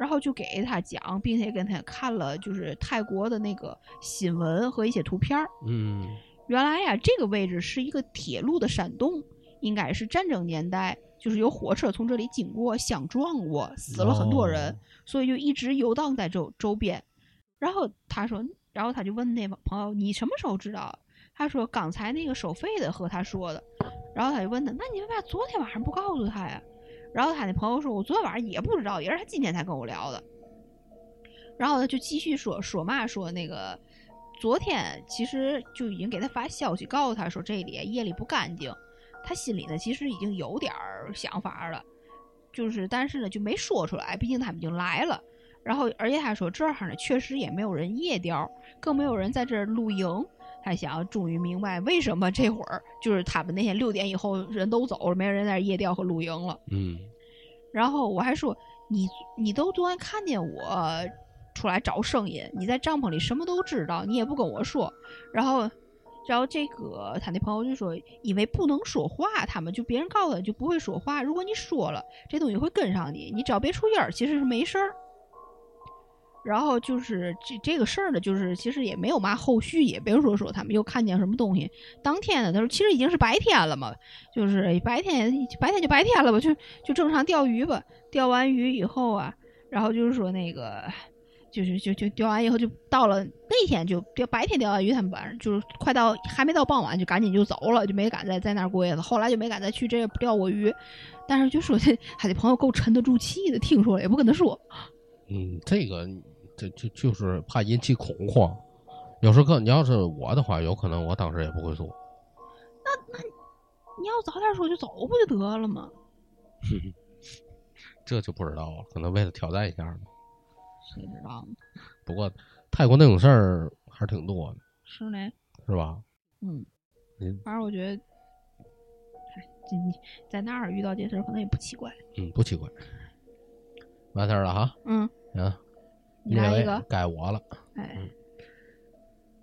然后就给他讲，并且跟他看了就是泰国的那个新闻和一些图片儿。嗯原来呀，这个位置是一个铁路的山洞，应该是战争年代，就是有火车从这里经过相撞过，死了很多人，哦所以就一直游荡在周周边。然后他说，然后他就问那朋友：“你什么时候知道？”他说：“刚才那个收费的和他说的。”然后他就问他：“那你为啥昨天晚上不告诉他呀？”然后他那朋友说：“我昨天晚上也不知道，也是他今天才跟我聊的。”然后他就继续说说嘛说那个昨天其实就已经给他发消息告诉他说这里夜里不干净，他心里呢其实已经有点想法了，就是但是呢就没说出来，毕竟他们已经来了。然后而且他说这儿呢确实也没有人夜钓，更没有人在这儿露营。他想终于明白为什么这会儿就是他们那天六点以后人都走了，没有人在这儿夜钓和露营了。嗯然后我还说，你你都昨天看见我出来找声音，你在帐篷里什么都知道，你也不跟我说，然后。然后这个他那朋友就说，因为不能说话，他们就别人告诉他就不会说话。如果你说了，这东西会跟上你，你只要别出音儿，其实是没事儿。然后就是这这个事儿呢，就是其实也没有嘛后续，也别说说他们又看见什么东西。当天呢，他说其实已经是白天了嘛，就是白天白天就白天了吧，就就正常钓鱼吧。钓完鱼以后啊，然后就是说那个。就是就就钓完以后就到了那天就钓白天钓完鱼，他们晚上就是快到还没到傍晚就赶紧就走了，就没敢再在那儿过夜了。后来就没敢再去这钓过鱼，但是就说这他的朋友够沉得住气的，听说了也不跟他说。嗯，这个这就就是怕引起恐慌。有时候你要是我的话，有可能我当时也不会说。那那你要早点说就走不就得了吗？这就不知道了，可能为了挑战一下呢。谁知道呢？不过泰国那种事儿还是挺多的。是呢。是吧？嗯。反正我觉得，哎，你在那儿遇到这事儿可能也不奇怪。嗯，不奇怪。完事儿了哈。嗯。行。你来一个。该我了。哎。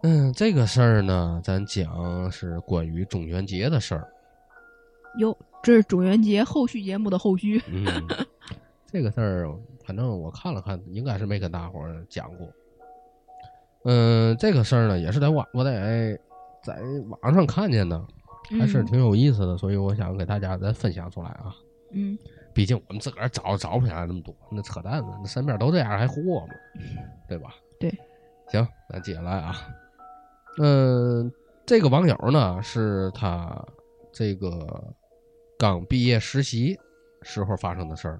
嗯，这个事儿呢，咱讲是关于中元节的事儿。哟，这是中元节后续节目的后续。嗯。这个事儿。反正我看了看，应该是没跟大伙儿讲过。嗯，这个事儿呢，也是在网我在在网上看见的，还是挺有意思的，所以我想给大家再分享出来啊。嗯，毕竟我们自个儿找找不下来那么多，那扯淡呢，那身边都这样还唬吗？对吧？对。行，那接下来啊，嗯，这个网友呢，是他这个刚毕业实习时候发生的事儿。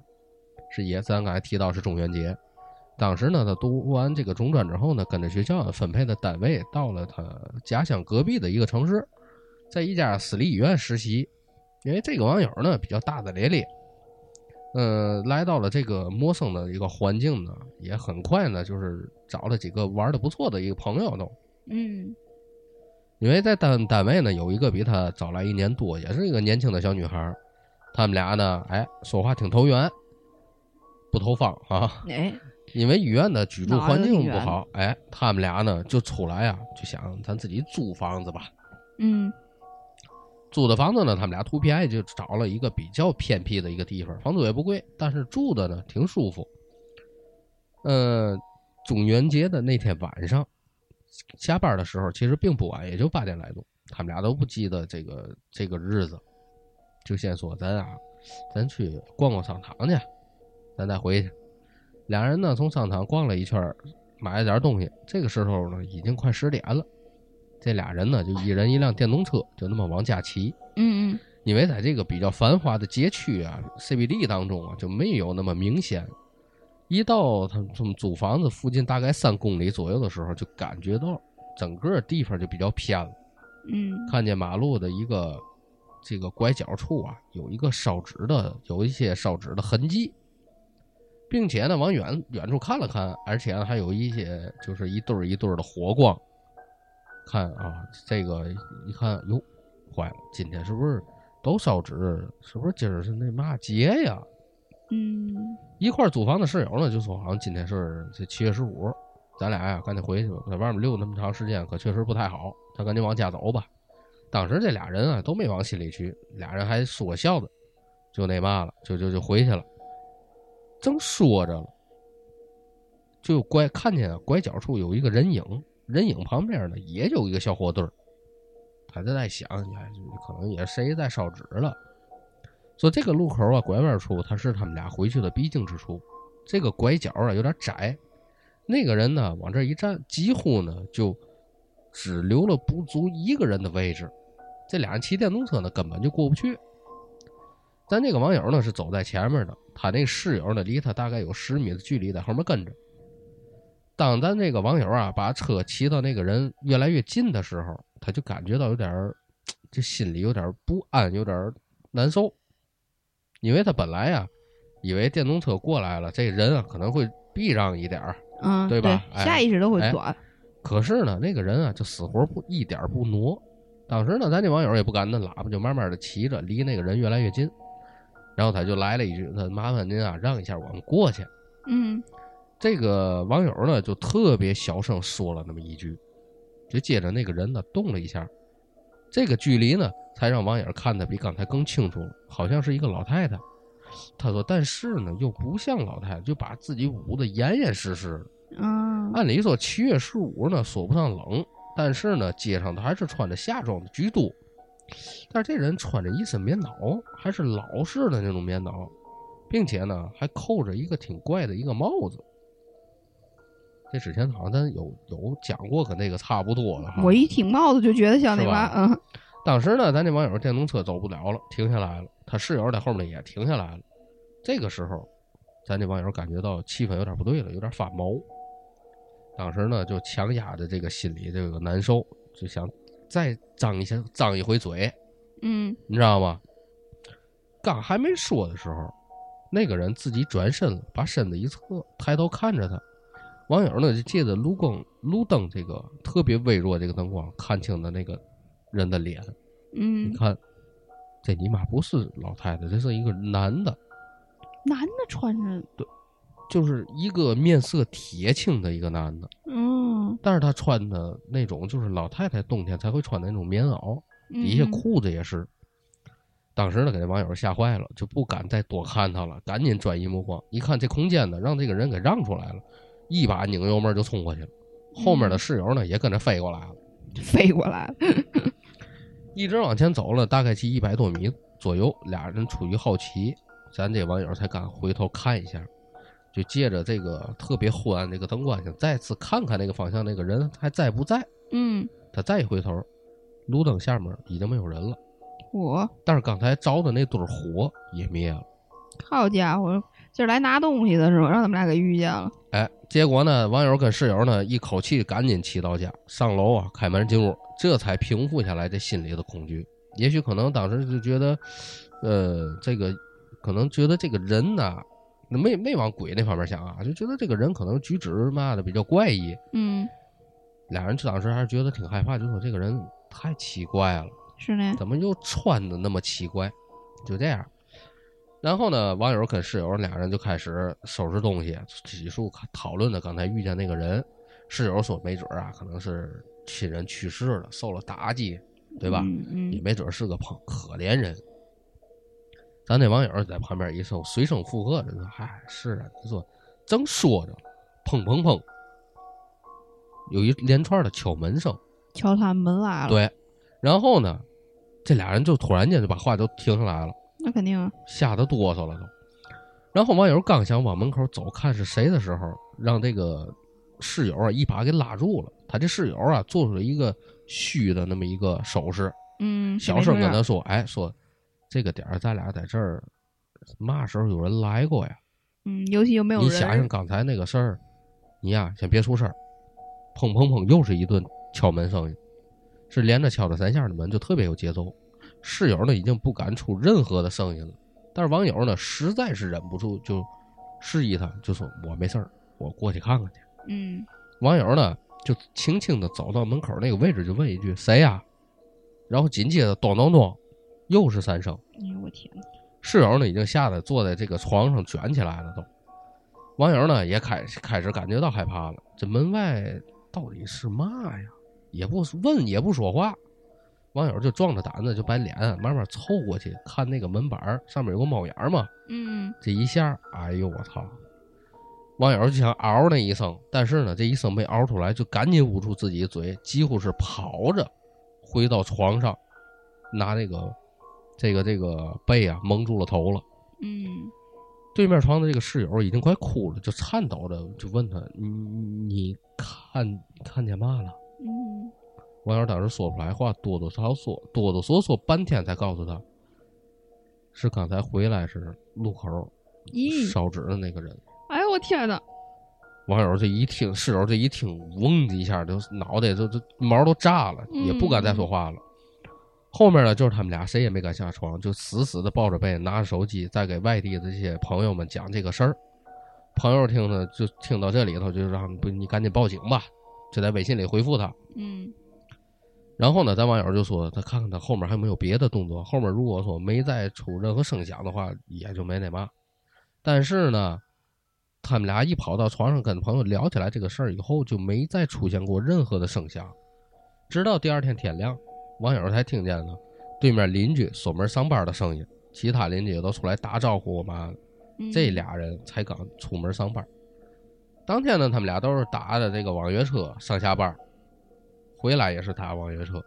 是也，咱刚才提到是中元节，当时呢，他读完这个中专之后呢，跟着学校分配的单位到了他家乡隔壁的一个城市，在一家私立医院实习。因为这个网友呢比较大大咧咧，嗯，来到了这个陌生的一个环境呢，也很快呢就是找了几个玩的不错的一个朋友都。嗯，因为在单单位呢有一个比他早来一年多，也是一个年轻的小女孩，他们俩呢，哎，说话挺投缘。不投方啊！哎，因为医院的居住环境不好，哎，他们俩呢就出来啊，就想咱自己租房子吧。嗯，租的房子呢，他们俩图便宜，就找了一个比较偏僻的一个地方，房租也不贵，但是住的呢挺舒服。嗯，中元节的那天晚上下班的时候，其实并不晚，也就八点来钟。他们俩都不记得这个这个日子，就先说咱啊，咱去逛逛商场去。咱再回去，俩人呢从商场逛了一圈，买了点东西。这个时候呢，已经快十点了。这俩人呢，就一人一辆电动车，就那么往家骑。嗯嗯。因为在这个比较繁华的街区啊，CBD 当中啊，就没有那么明显。一到他们租房子附近大概三公里左右的时候，就感觉到整个地方就比较偏了。嗯。看见马路的一个这个拐角处啊，有一个烧纸的，有一些烧纸的痕迹。并且呢，往远远处看了看，而且呢，还有一些就是一对儿一对儿的火光。看啊，这个一看，哟，坏了，今天是不是都烧纸？是不是今儿是那嘛节呀？嗯。一块租房的室友呢，就说好像今天是这七月十五，咱俩呀赶紧回去吧，在外面溜那么长时间，可确实不太好。咱赶紧往家走吧。当时这俩人啊都没往心里去，俩人还说笑的，就那嘛了，就就就回去了。正说着了，就拐看见拐角处有一个人影，人影旁边呢也有一个小火堆儿他就在想，可能也谁在烧纸了。说这个路口啊，拐弯处，他是他们俩回去的必经之处。这个拐角啊有点窄，那个人呢往这一站，几乎呢就只留了不足一个人的位置。这俩人骑电动车呢，根本就过不去。咱这个网友呢是走在前面的，他那个室友呢离他大概有十米的距离，在后面跟着。当咱这个网友啊把车骑到那个人越来越近的时候，他就感觉到有点这心里有点不安，有点难受，因为他本来呀以为电动车过来了，这人啊可能会避让一点儿嗯，对吧？下意识都会转。可是呢，那个人啊就死活不一点不挪。当时呢，咱这网友也不敢那喇叭，就慢慢的骑着，离那个人越来越近。然后他就来了一句：“那麻烦您啊，让一下，我们过去。”嗯这个网友呢就特别小声说了那么一句，就接着那个人呢动了一下，这个距离呢才让网友看得比刚才更清楚了，好像是一个老太太。他说：“但是呢，又不像老太太，就把自己捂得严严实实的。嗯按理说七月十五呢说不上冷，但是呢街上他还是穿着夏装的居多。但是这人穿着一身棉袄，还是老式的那种棉袄，并且呢还扣着一个挺怪的一个帽子。这之前好像咱有有讲过，跟那个差不多了哈。我一听帽子就觉得像那是吧嘛，嗯 当时呢，咱这网友电动车走不了了，停下来了。他室友在后面也停下来了。这个时候，咱这网友感觉到气氛有点不对了，有点发毛。当时呢，就强压着这个心里这个难受，就想再张一下，张一回嘴，嗯你知道吗？刚还没说的时候，那个人自己转身了，把身子一侧，抬头看着他。网友呢就借着路光路灯这个特别微弱这个灯光，看清了那个人的脸。嗯。你，看，这尼玛不是老太太，这是一个男的，男的穿着。对，就是一个面色铁青的一个男的，嗯，但是他穿的那种就是老太太冬天才会穿的那种棉袄，底下嗯裤子也是。当时呢，给这网友吓坏了，就不敢再多看他了，赶紧转移目光。一看这空间呢，让这个人给让出来了，一把拧油门就冲过去了。后面的室友呢也跟着飞过来了，飞过来了，一直往前走了大概去一百多米左右，俩人出于好奇，咱这网友才敢回头看一下，就借着这个特别昏暗这个灯光，想再次看看那个方向那个人还在不在。嗯，他再一回头，路灯下面已经没有人了，我但是刚才着的那堆火也灭了。好家伙，今儿来拿东西的是吧？让他们俩给遇见了，哎，结果呢，网友跟室友呢一口气赶紧骑到家，上楼啊，开门进屋，这才平复下来这心里的恐惧。也许可能当时就觉得，呃，这个可能觉得这个人呐，没没往鬼那方面想啊，就觉得这个人可能举止嘛的比较怪异。嗯，俩人当时还是觉得挺害怕，就说这个人太奇怪了，是呢，怎么又穿的那么奇怪？就这样。然后呢，网友跟室友俩人就开始收拾东西，洗漱讨论的刚才遇见那个人。室友说，没准儿啊，可能是亲人去世了，受了打击，对吧？嗯嗯，也没准儿是个可可怜人。咱那网友在旁边一声随声附和着说：“嗨，是啊。”他说，正说着，砰砰砰，有一连串的敲门声。敲他门来了，，对，然后呢，这俩人就突然间就把话都停下来了。那肯定啊，吓得哆嗦了都。然后网友刚想往门口走看是谁的时候，让这个室友啊一把给拉住了。他这室友啊做出了一个虚的那么一个手势，嗯，小声跟他说：“哎，说这个点儿咱俩在这儿，嘛时候有人来过呀？嗯，尤其又没有你，想想刚才那个事儿，你呀先别出声儿。砰砰砰，又是一顿敲门声音，是连着敲了三下的门，就特别有节奏。室友呢已经不敢出任何的声音了，但是网友呢实在是忍不住，就示意他，就说我没事儿，我过去看看去。嗯，网友呢就轻轻的走到门口那个位置，就问一句谁呀？然后紧接着咚咚咚，又是三声。哎呦我天呐，室友呢已经吓得坐在这个床上卷起来了都。网友呢也开开始感觉到害怕了，这门外到底是嘛呀？也不问也不说话，网友就壮着胆子就把脸啊慢慢凑过去看那个门板儿上面有个猫眼儿嘛，嗯，这一下，哎呦我操！网友就想嗷那一声，但是呢这一声没嗷出来，就赶紧捂住自己的嘴，几乎是跑着回到床上，拿那个这个这个被啊蒙住了头了。嗯，对面床的这个室友已经快哭了，就颤抖着就问他：“你你看看见嘛了嗯，？”网友当时说不出来话，哆哆嗦嗦，哆哆嗦嗦半天才告诉他，是刚才回来时路口，烧纸的那个人。哎呦我天呐，网友这一听，室友这一听，嗡的一下，就脑袋就就毛都炸了，也不敢再说话了。后面呢，就是他们俩谁也没敢下床，就死死的抱着被，拿着手机在给外地的这些朋友们讲这个事儿。朋友听呢，就听到这里头，就让不你赶紧报警吧，就在微信里回复他。嗯，然后呢，咱网友就说他看看他后面还有没有别的动作，后面如果说没再出任何声响的话，也就没那嘛。但是呢，他们俩一跑到床上跟朋友聊起来这个事儿以后，就没再出现过任何的声响，直到第二天天亮，网友才听见了对面邻居锁门上班的声音，其他邻居也都出来打招呼嘛。嗯这俩人才刚出门上班。当天呢，他们俩都是打的这个网约车上下班，回来也是打网约车，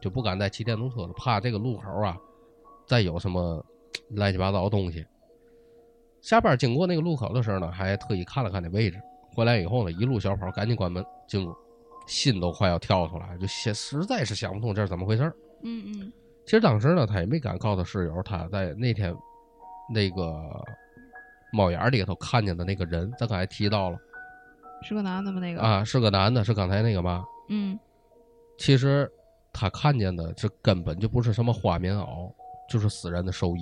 就不敢再骑电动车了，怕这个路口啊再有什么 乱七八糟的东西。下班经过那个路口的时候呢，还特意看了看那位置。回来以后呢，一路小跑，赶紧关门进屋，心都快要跳出来，就想实在是想不通这是怎么回事儿。嗯嗯其实当时呢，他也没敢告诉室友，他在那天那个猫眼儿里头看见的那个人，咱刚才提到了是个男的吗？那个啊，是个男的，是刚才那个嘛。嗯其实他看见的这根本就不是什么花棉袄，就是死人的寿衣。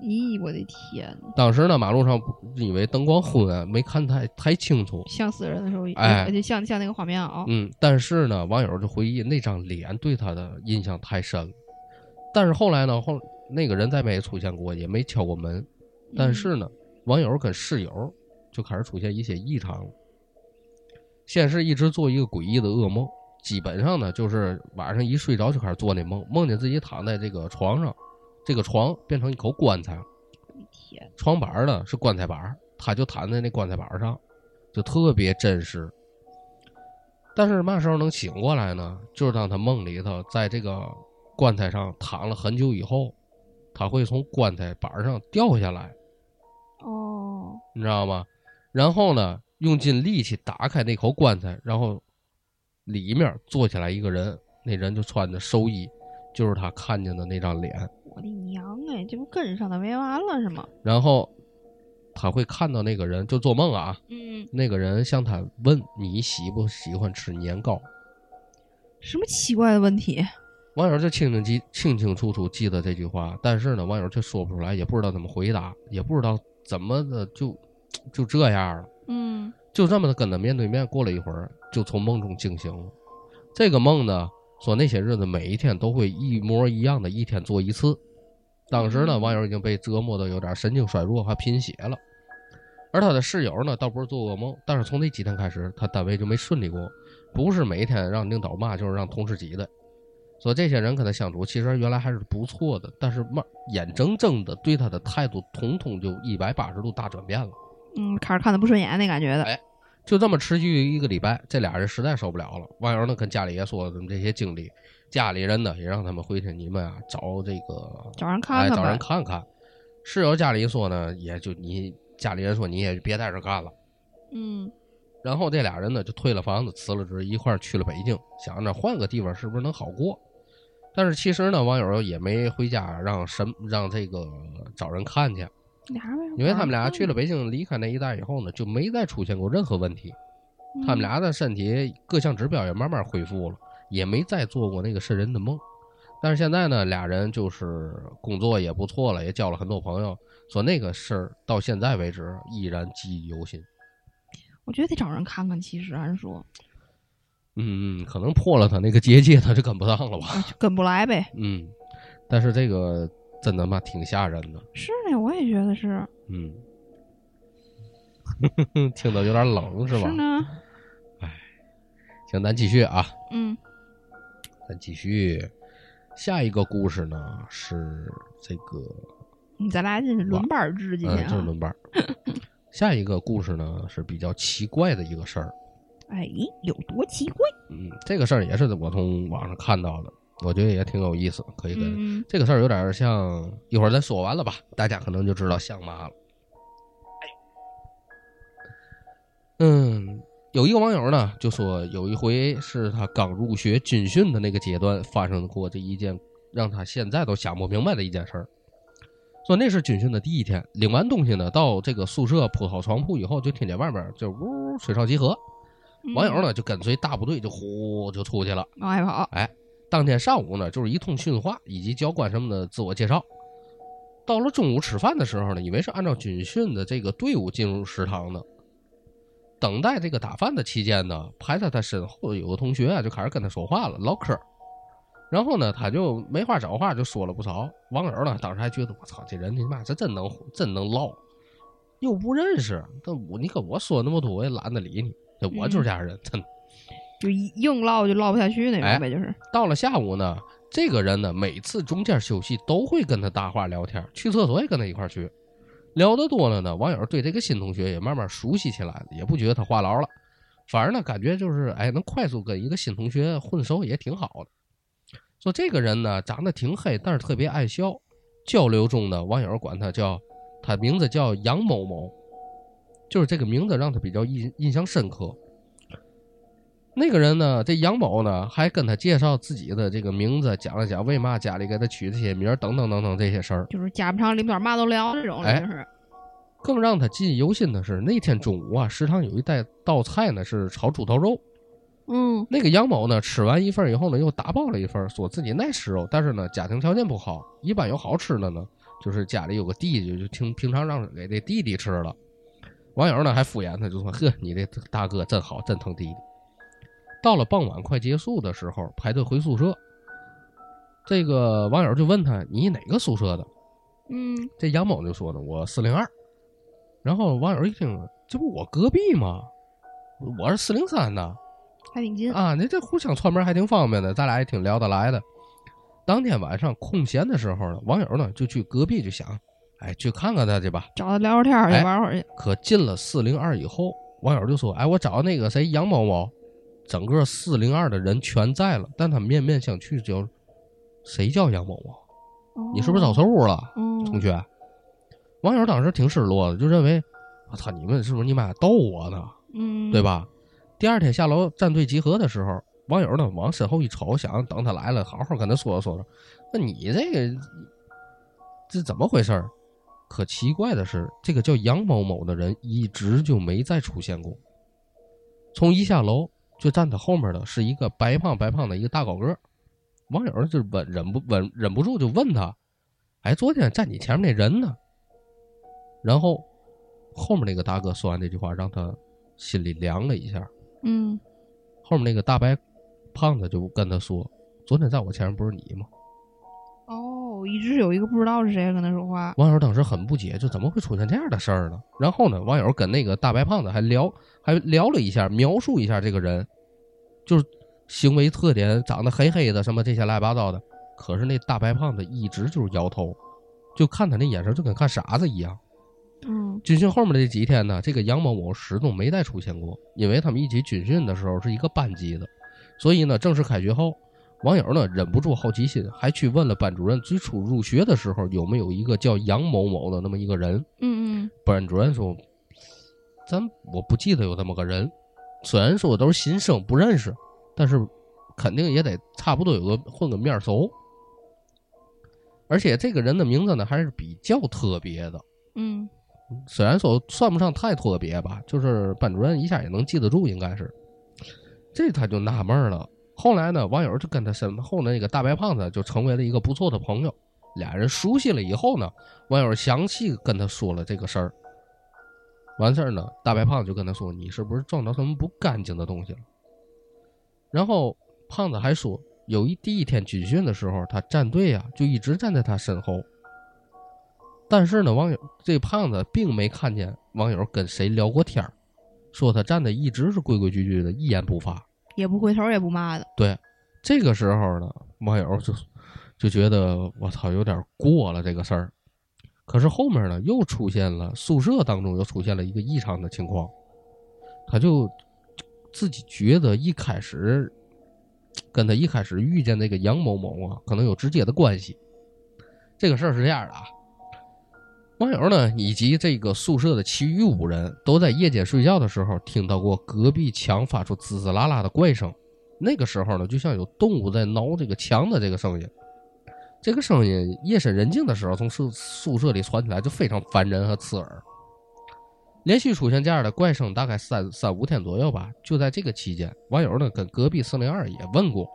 咦，我的天呐，当时呢，马路上因为灯光昏暗，没看太太清楚。像死人的时候，哎就像像那个花棉袄，嗯，但是呢，网友就回忆那张脸对他的印象太深了。但是后来呢，后那个人再没出现过，也没敲过门。但是呢，网友跟室友就开始出现一些异常了。先是一直做一个诡异的噩梦，基本上呢就是晚上一睡着就开始做那梦，梦见自己躺在这个床上，这个床变成一口棺材，床板呢是棺材板，他就躺在那棺材板上，就特别真实。但是嘛时候能醒过来呢？就是当他梦里头在这个棺材上躺了很久以后，他会从棺材板上掉下来，哦，你知道吗？然后呢，用尽力气打开那口棺材，然后里面坐起来一个人，那人就穿着寿衣，就是他看见的那张脸。我的娘哎，这不跟上他没完了是吗？然后他会看到那个人，就做梦啊，嗯，那个人向他问你喜不喜欢吃年糕。什么奇怪的问题？网友就清清记清清楚楚记得这句话，但是呢，网友却说不出来，也不知道怎么回答，也不知道怎么的就就这样了。嗯就这么的跟他面对面过了一会儿，就从梦中惊醒了。这个梦呢，说那些日子每一天都会一模一样的，一天做一次。当时呢，嗯网友已经被折磨的有点神经衰弱，还贫血了。而他的室友呢，倒不是做噩梦，但是从那几天开始，他单位就没顺利过，不是每天让领导骂，就是让同事挤的。说这些人跟他相处，其实原来还是不错的，但是慢眼睁睁的对他的态度，统统就一百八十度大转变了。嗯，开始看的不顺眼那感觉的。哎就这么持续一个礼拜，这俩人实在受不了了。网友呢跟家里也说了这么这些经历，家里人呢也让他们回去，你们啊找这个找人看哎找人看。室友家里说呢，也就你家里人说你也别在这干了。嗯然后这俩人呢就退了房子，辞了职，一块儿去了北京，想着换个地方是不是能好过。但是其实呢，网友也没回家让什让这个找人看去，因为他们俩去了北京，离开那一带以后呢，就没再出现过任何问题。他们俩的身体各项指标也慢慢恢复了，也没再做过那个瘆人的梦。但是现在呢，俩人就是工作也不错了，也交了很多朋友。说那个事儿到现在为止依然记忆犹新。我觉得得找人看看。其实按说，嗯，可能破了他那个结界，他就跟不上了吧。啊就跟不来呗。嗯，但是这个真的妈挺吓人的。是呢，我也觉得是。嗯，听着有点冷是吧？呢。行，咱继续啊。嗯咱继续，下一个故事呢是这个，嗯咱俩这是轮班制今嗯，天啊。就是轮班。下一个故事呢是比较奇怪的一个事儿，哎，有多奇怪？嗯，这个事儿也是我从网上看到的，我觉得也挺有意思，可以跟、嗯这个事儿有点像，一会儿咱说完了吧，大家可能就知道像嘛了。嗯，有一个网友呢就说，有一回是他刚入学军训的那个阶段发生过这一件让他现在都想不明白的一件事儿。说那是军训的第一天，领完东西呢，到这个宿舍铺好床铺以后，就听见外面就呜吹哨集合，嗯网友呢就跟随大部队就呼就出去了。往外跑。哎，当天上午呢，就是一通训话以及教官什么的自我介绍。到了中午吃饭的时候呢，以为是按照军训的这个队伍进入食堂的。等待这个打饭的期间呢，排在他身后有个同学啊，就开始跟他说话了，唠嗑。然后呢，他就没话找话，就说了不少。网友呢，当时还觉得我操，这人你妈这真能真能唠，又不认识，这我你跟我说那么多，我也懒得理你。我就是这样人，真的。就硬唠就唠不下去那种呗，就是。到了下午呢，这个人呢，每次中间休息都会跟他搭话聊天，去厕所也跟他一块去。聊得多了呢，网友对这个新同学也慢慢熟悉起来了，也不觉得他话痨了，反而呢，感觉就是哎，能快速跟一个新同学混熟也挺好的。说这个人呢，长得挺黑，但是特别爱笑。交流中呢，网友管他叫他名字叫杨某某，就是这个名字让他比较印印象深刻。那个人呢，这杨某呢，还跟他介绍自己的这个名字，讲了讲为嘛家里给他取这些名等等等等这些事儿，就是家不长里边嘛都聊这种，哎，是。更让他记忆犹新的是，那天中午啊，食堂有一道道菜呢是炒猪头肉。嗯，那个杨某呢，吃完一份以后呢，又打包了一份，说自己爱吃肉，但是呢，家庭条件不好，一般有好吃的呢，就是家里有个弟弟，就听平常让给这弟弟吃了。网友呢还敷衍他，就说：“呵，你这大哥真好，真疼弟弟。”到了傍晚快结束的时候，排队回宿舍。这个网友就问他：“你哪个宿舍的？”嗯，这杨某就说呢：“我四零二。”然后网友一听：“这不我隔壁吗？我是四零三的。”还挺近啊！你这互相串门还挺方便的，咱俩也挺聊得来的。当天晚上空闲的时候呢，网友呢就去隔壁就想，哎，去看看他去吧，找他聊聊天去，玩会儿去。可进了四零二以后，网友就说：“哎，我找那个谁杨某某。”整个四零二的人全在了，但他面面相觑，就谁叫杨某某？你是不是找错屋了，同学？网友当时挺失落的，就认为我操，你们是不是你妈逗我呢？嗯，对吧？第二天下楼站队集合的时候，网友呢往身后一瞅，想等他来了，好好跟他说说说。那你这个这怎么回事？可奇怪的是，这个叫杨某某的人一直就没再出现过。从一下楼就站他后面的是一个白胖白胖的一个大高个。网友就问忍不忍忍不住就问他：“哎，昨天站你前面那人呢？”然后后面那个大哥说完这句话，让他心里凉了一下。嗯，后面那个大白胖子就跟他说：“昨天在我前面不是你吗？”哦，一直有一个不知道是谁跟他说话。网友当时很不解，就怎么会出现这样的事儿呢？然后呢，网友跟那个大白胖子还聊，还聊了一下，描述一下这个人，就是行为特点，长得黑黑的，什么这些乱七八糟的。可是那大白胖子一直就是摇头，就看他那眼神就跟看傻子一样。嗯，军训后面的这几天呢，这个杨某某始终没再出现过，因为他们一起军训的时候是一个班级的，所以呢，正式开学后，网友呢忍不住好奇心，还去问了班主任，最初入学的时候有没有一个叫杨某某的那么一个人？嗯嗯，班主任说，咱我不记得有这么个人，虽然说都是新生不认识，但是肯定也得差不多有个混个面熟，而且这个人的名字呢还是比较特别的，嗯。虽然说算不上太特别吧，就是班主任一下也能记得住，应该是。这他就纳闷了。后来呢，网友就跟他身后的那个大白胖子就成为了一个不错的朋友。俩人熟悉了以后呢，网友详细跟他说了这个事儿。完事儿呢，大白胖子就跟他说：“你是不是撞到什么不干净的东西了？”然后胖子还说，有一第一天军训的时候，他站队啊，就一直站在他身后。但是呢，网友这胖子并没看见网友跟谁聊过天说他站的一直是规规矩矩的，一言不发，也不回头，也不骂的。对，这个时候呢，网友就就觉得我操，有点过了这个事儿。可是后面呢，又出现了宿舍当中又出现了一个异常的情况，他就自己觉得一开始跟他一开始遇见那个杨某某啊，可能有直接的关系。这个事儿是这样的啊。网友呢，以及这个宿舍的其余五人都在夜间睡觉的时候，听到过隔壁墙发出滋滋啦啦的怪声。那个时候呢，就像有动物在挠这个墙的这个声音。这个声音夜深人静的时候从宿宿舍里传起来，就非常烦人和刺耳。连续出现这样的怪声，大概三三五天左右吧。就在这个期间，网友呢跟隔壁四零二也问过，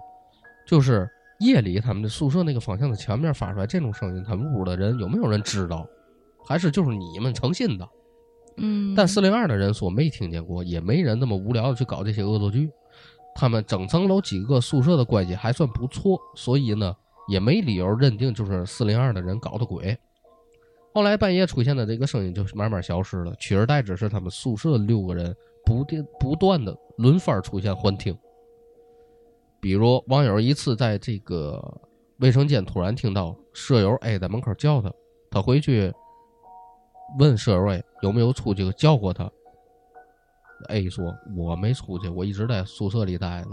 就是夜里他们的宿舍那个方向的墙面发出来这种声音，他们屋的人有没有人知道？还是就是你们诚信的，嗯，但四零二的人说没听见过，也没人那么无聊的去搞这些恶作剧。他们整层楼几个宿舍的关系还算不错，所以呢，也没理由认定就是四零二的人搞的鬼。后来半夜出现的这个声音就慢慢消失了，取而代之是他们宿舍六个人不定不断的轮番出现幻听。比如网友一次在这个卫生间突然听到舍友 A 在门口叫他，他回去问舍友 A 有没有出去叫过他。A 说我没出去，我一直在宿舍里待着。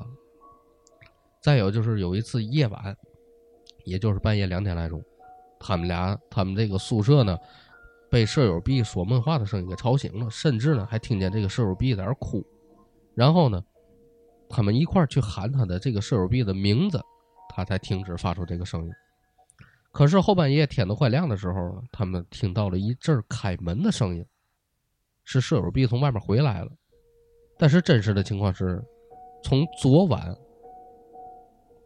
再有就是有一次夜晚，也就是半夜两点来钟。他们俩，他们这个宿舍呢，被舍友 B 说梦话的声音给吵醒了，甚至呢还听见这个舍友 B 在那哭。然后呢，他们一块去喊他的这个舍友 B 的名字，他才停止发出这个声音。可是后半夜天都快亮的时候，他们听到了一阵开门的声音，是舍友 B 从外面回来了。但是真实的情况是，从昨晚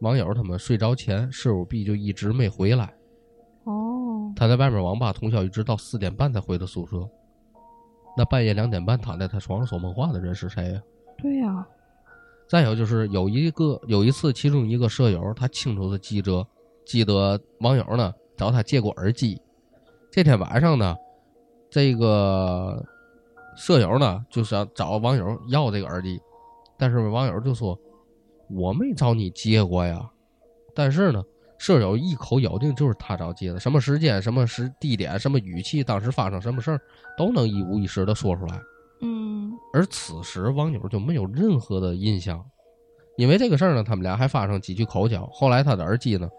网友他们睡着前，舍友 B 就一直没回来。哦，他在外面网吧通宵，一直到四点半才回的宿舍。那半夜两点半躺在他床上说梦话的人是谁呀、对呀、再有就是有一个有一次，其中一个舍友他清楚的记着，记得网友呢找他借过耳机。这天晚上呢，这个舍友呢就想找网友要这个耳机，但是网友就说我没找你借过呀。但是呢，舍友一口咬定就是他找借的，什么时间、什么时地点、什么语气，当时发生什么事儿，都能一五一十的说出来。嗯，而此时网友就没有任何的印象，因为这个事儿呢，他们俩还发生几句口角。后来他的耳机呢，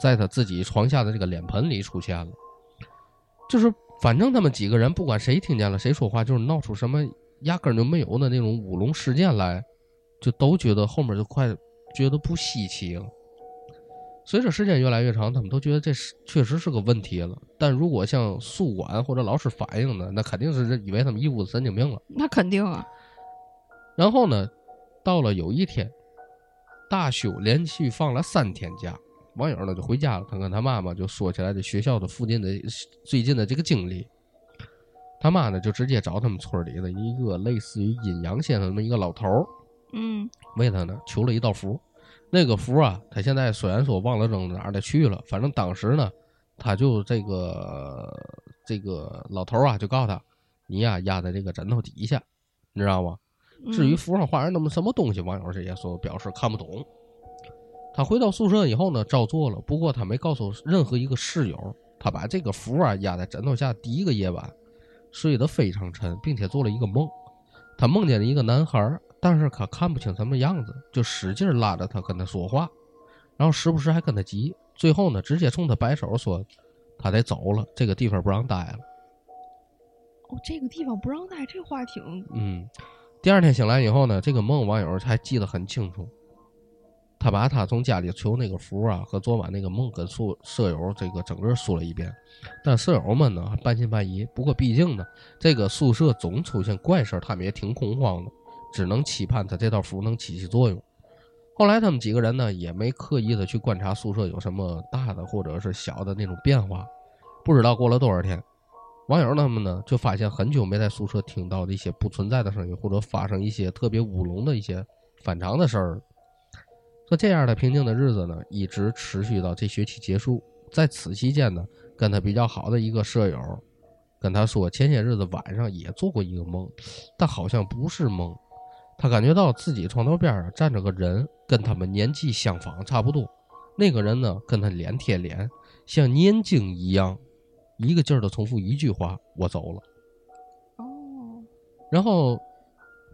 在他自己床下的这个脸盆里出现了，就是反正他们几个人不管谁听见了谁说话，就是闹出什么压根儿就没有的那种乌龙事件来，就都觉得后面就快觉得不稀奇了。随着时间越来越长，他们都觉得这是确实是个问题了。但如果像宿管或者老师反映的，那肯定是以为他们一屋子神经病了。那肯定啊。然后呢，到了有一天，大休连续放了三天假，网友呢就回家了。他跟他妈妈就说起来这学校的附近的最近的这个经历。他妈呢就直接找他们村里的一个类似于阴阳先生那么一个老头儿，嗯为他呢求了一道符。那个符啊，他现在虽然说忘了扔哪儿的去了，反正当时呢，他就这个这个老头儿啊就告诉他，你呀压在这个枕头底下，你知道吗？嗯至于符上画着那么什么东西，网友这些说表示看不懂。他回到宿舍以后呢，照做了，不过他没告诉任何一个室友，他把这个符啊压在枕头下。第一个夜晚，睡得非常沉，并且做了一个梦，他梦见了一个男孩儿，但是他看不清什么样子，就使劲拉着他跟他说话，然后时不时还跟他急，最后呢，直接冲他摆手说他得走了，这个地方不让待了。哦，这个地方不让待，这话挺嗯，第二天醒来以后呢，这个梦网友还记得很清楚。他把他从家里求那个符啊和昨晚那个梦跟宿舍友这个整个说了一遍，但舍友们呢半信半疑。不过毕竟呢，这个宿舍总出现怪事，他们也挺恐慌的，只能期盼他这道符能起起作用。后来他们几个人呢也没刻意的去观察宿舍有什么大的或者是小的那种变化，不知道过了多少天，网友他们呢就发现很久没在宿舍听到的一些不存在的声音，或者发生一些特别乌龙的一些反常的事儿。说这样的平静的日子呢，一直持续到这学期结束。在此期间呢，跟他比较好的一个舍友跟他说，前些日子晚上也做过一个梦，但好像不是梦。他感觉到自己床头边上站着个人，跟他们年纪相仿，差不多。那个人呢，跟他脸贴脸，像念经一样，一个劲儿的重复一句话：“我走了。”哦，然后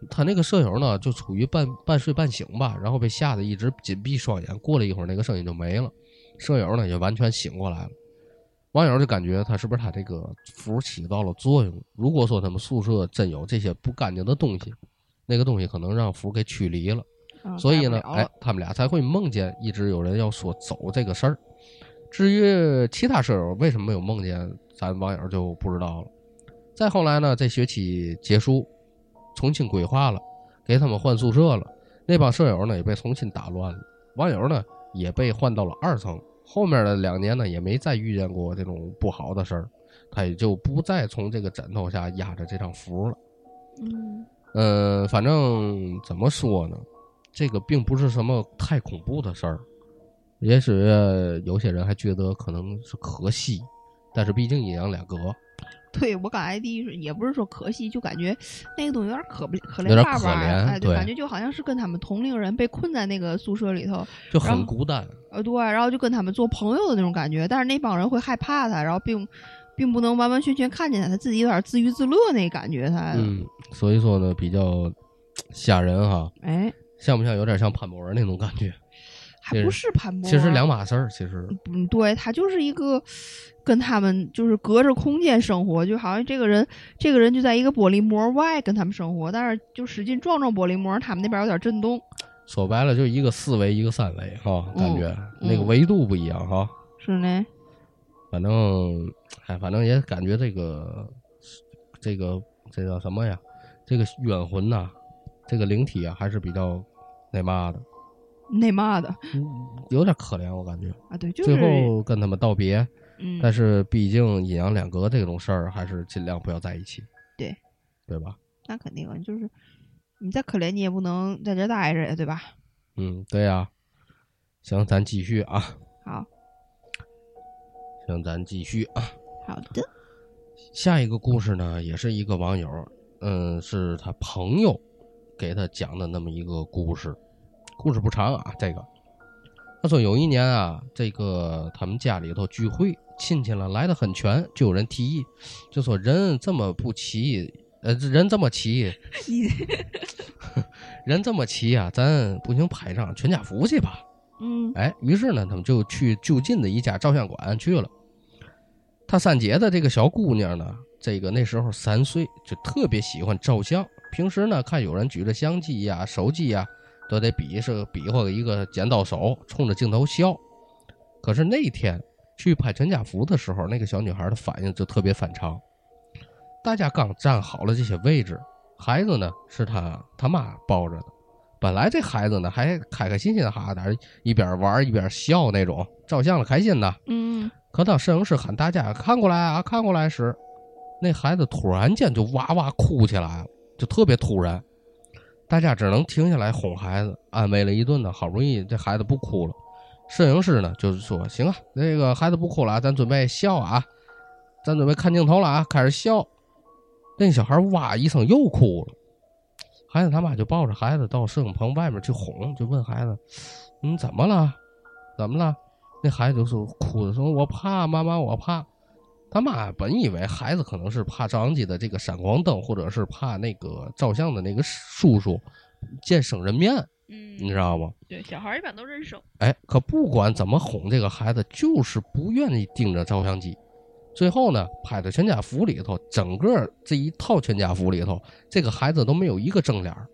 他那个舍友呢，就处于半半睡半醒吧，然后被吓得一直紧闭双眼。过了一会儿，那个声音就没了，舍友呢也完全醒过来了。网友就感觉他是不是他这个符起到了作用？如果说他们宿舍真有这些不干净的东西，那个东西可能让符给驱离了。啊所以呢，哎他们俩才会梦见一直有人要说走这个事儿。至于其他舍友为什么没有梦见，咱网友就不知道了。再后来呢，这学期结束，重新规划了，给他们换宿舍了。那帮舍友呢也被重新打乱了，网友呢也被换到了二层。后面的两年呢，也没再遇见过这种不好的事儿，他也就不再从这个枕头下压着这张符了。嗯呃，反正怎么说呢？这个并不是什么太恐怖的事儿，也许有些人还觉得可能是可惜，但是毕竟阴阳两隔，对我刚才第一是也不是说可惜，就感觉那个东西有点可不可怜巴巴的，哎，对感觉就好像是跟他们同龄人被困在那个宿舍里头，就很孤单。呃，对，然后就跟他们做朋友的那种感觉，但是那帮人会害怕他，然后并并不能完完全全看见他，他自己有点自娱自乐那感觉，他，嗯，所以说呢，比较 吓人哈，哎，像不像有点像潘博文那种感觉？还不是盘剥，其实两码事儿，其实嗯，对他就是一个跟他们就是隔着空间生活，就好像这个人这个人就在一个玻璃膜外跟他们生活，但是就使劲撞撞玻璃膜，他们那边有点震动，说白了就一个四维，一个三维哈，感觉、嗯那个维度不一样哈。是呢，反正，哎，反正也感觉这个这个这叫什么呀？这个冤魂呐、这个灵体啊，还是比较那嘛的，那骂的有点可怜，我感觉。啊，对，就是最后跟他们道别，嗯，但是毕竟阴阳两隔这种事儿，还是尽量不要在一起。对，对吧？那肯定啊，就是你再可怜你也不能在这待着呀，对吧？嗯，对呀、行，咱继续啊。好行，咱继续啊。好的，下一个故事呢，也是一个网友，嗯，是他朋友给他讲的那么一个故事。故事不长啊，这个他说有一年啊，这个他们家里头聚会，亲戚了来的很全，就有人提议，就说人这么不齐，呃，人这么齐，人这么齐啊，咱不行拍张全家福去吧。嗯哎，于是呢，他们就去就近的一家照相馆去了。他三姐的这个小姑娘呢，这个那时候三岁，就特别喜欢照相。平时呢，看有人举着相机呀、手机呀，都得比是比划一个剪刀手，冲着镜头笑。可是那天去拍全家福的时候，那个小女孩的反应就特别反常。大家刚站好了这些位置，孩子呢是他他妈抱着的。本来这孩子呢还开开心心的哈达一边玩一边笑那种，照相了开心的。嗯可当摄影师喊大家看过来啊，看过来时，那孩子突然间就哇哇哭起来了，就特别突然。大家只能停下来哄孩子，安慰了一顿呢，好不容易这孩子不哭了。摄影师呢就是说：“行啊，那个孩子不哭了，咱准备笑啊，咱准备看镜头了啊，开始笑。”那小孩哇一声又哭了。孩子他妈就抱着孩子到摄影棚外面去哄，就问孩子：“你怎么了？怎么了？”那孩子就说哭着说：“我怕妈妈，我怕。”他妈本以为孩子可能是怕照相机的这个闪光灯，或者是怕那个照相的那个叔叔见生人面，嗯你知嗯，道吗？对，小孩一般都认生，哎，可不管怎么哄这个孩子，就是不愿意盯着照相机。最后呢，拍的全家福里头，整个这一套全家福里头，这个孩子都没有一个正脸儿。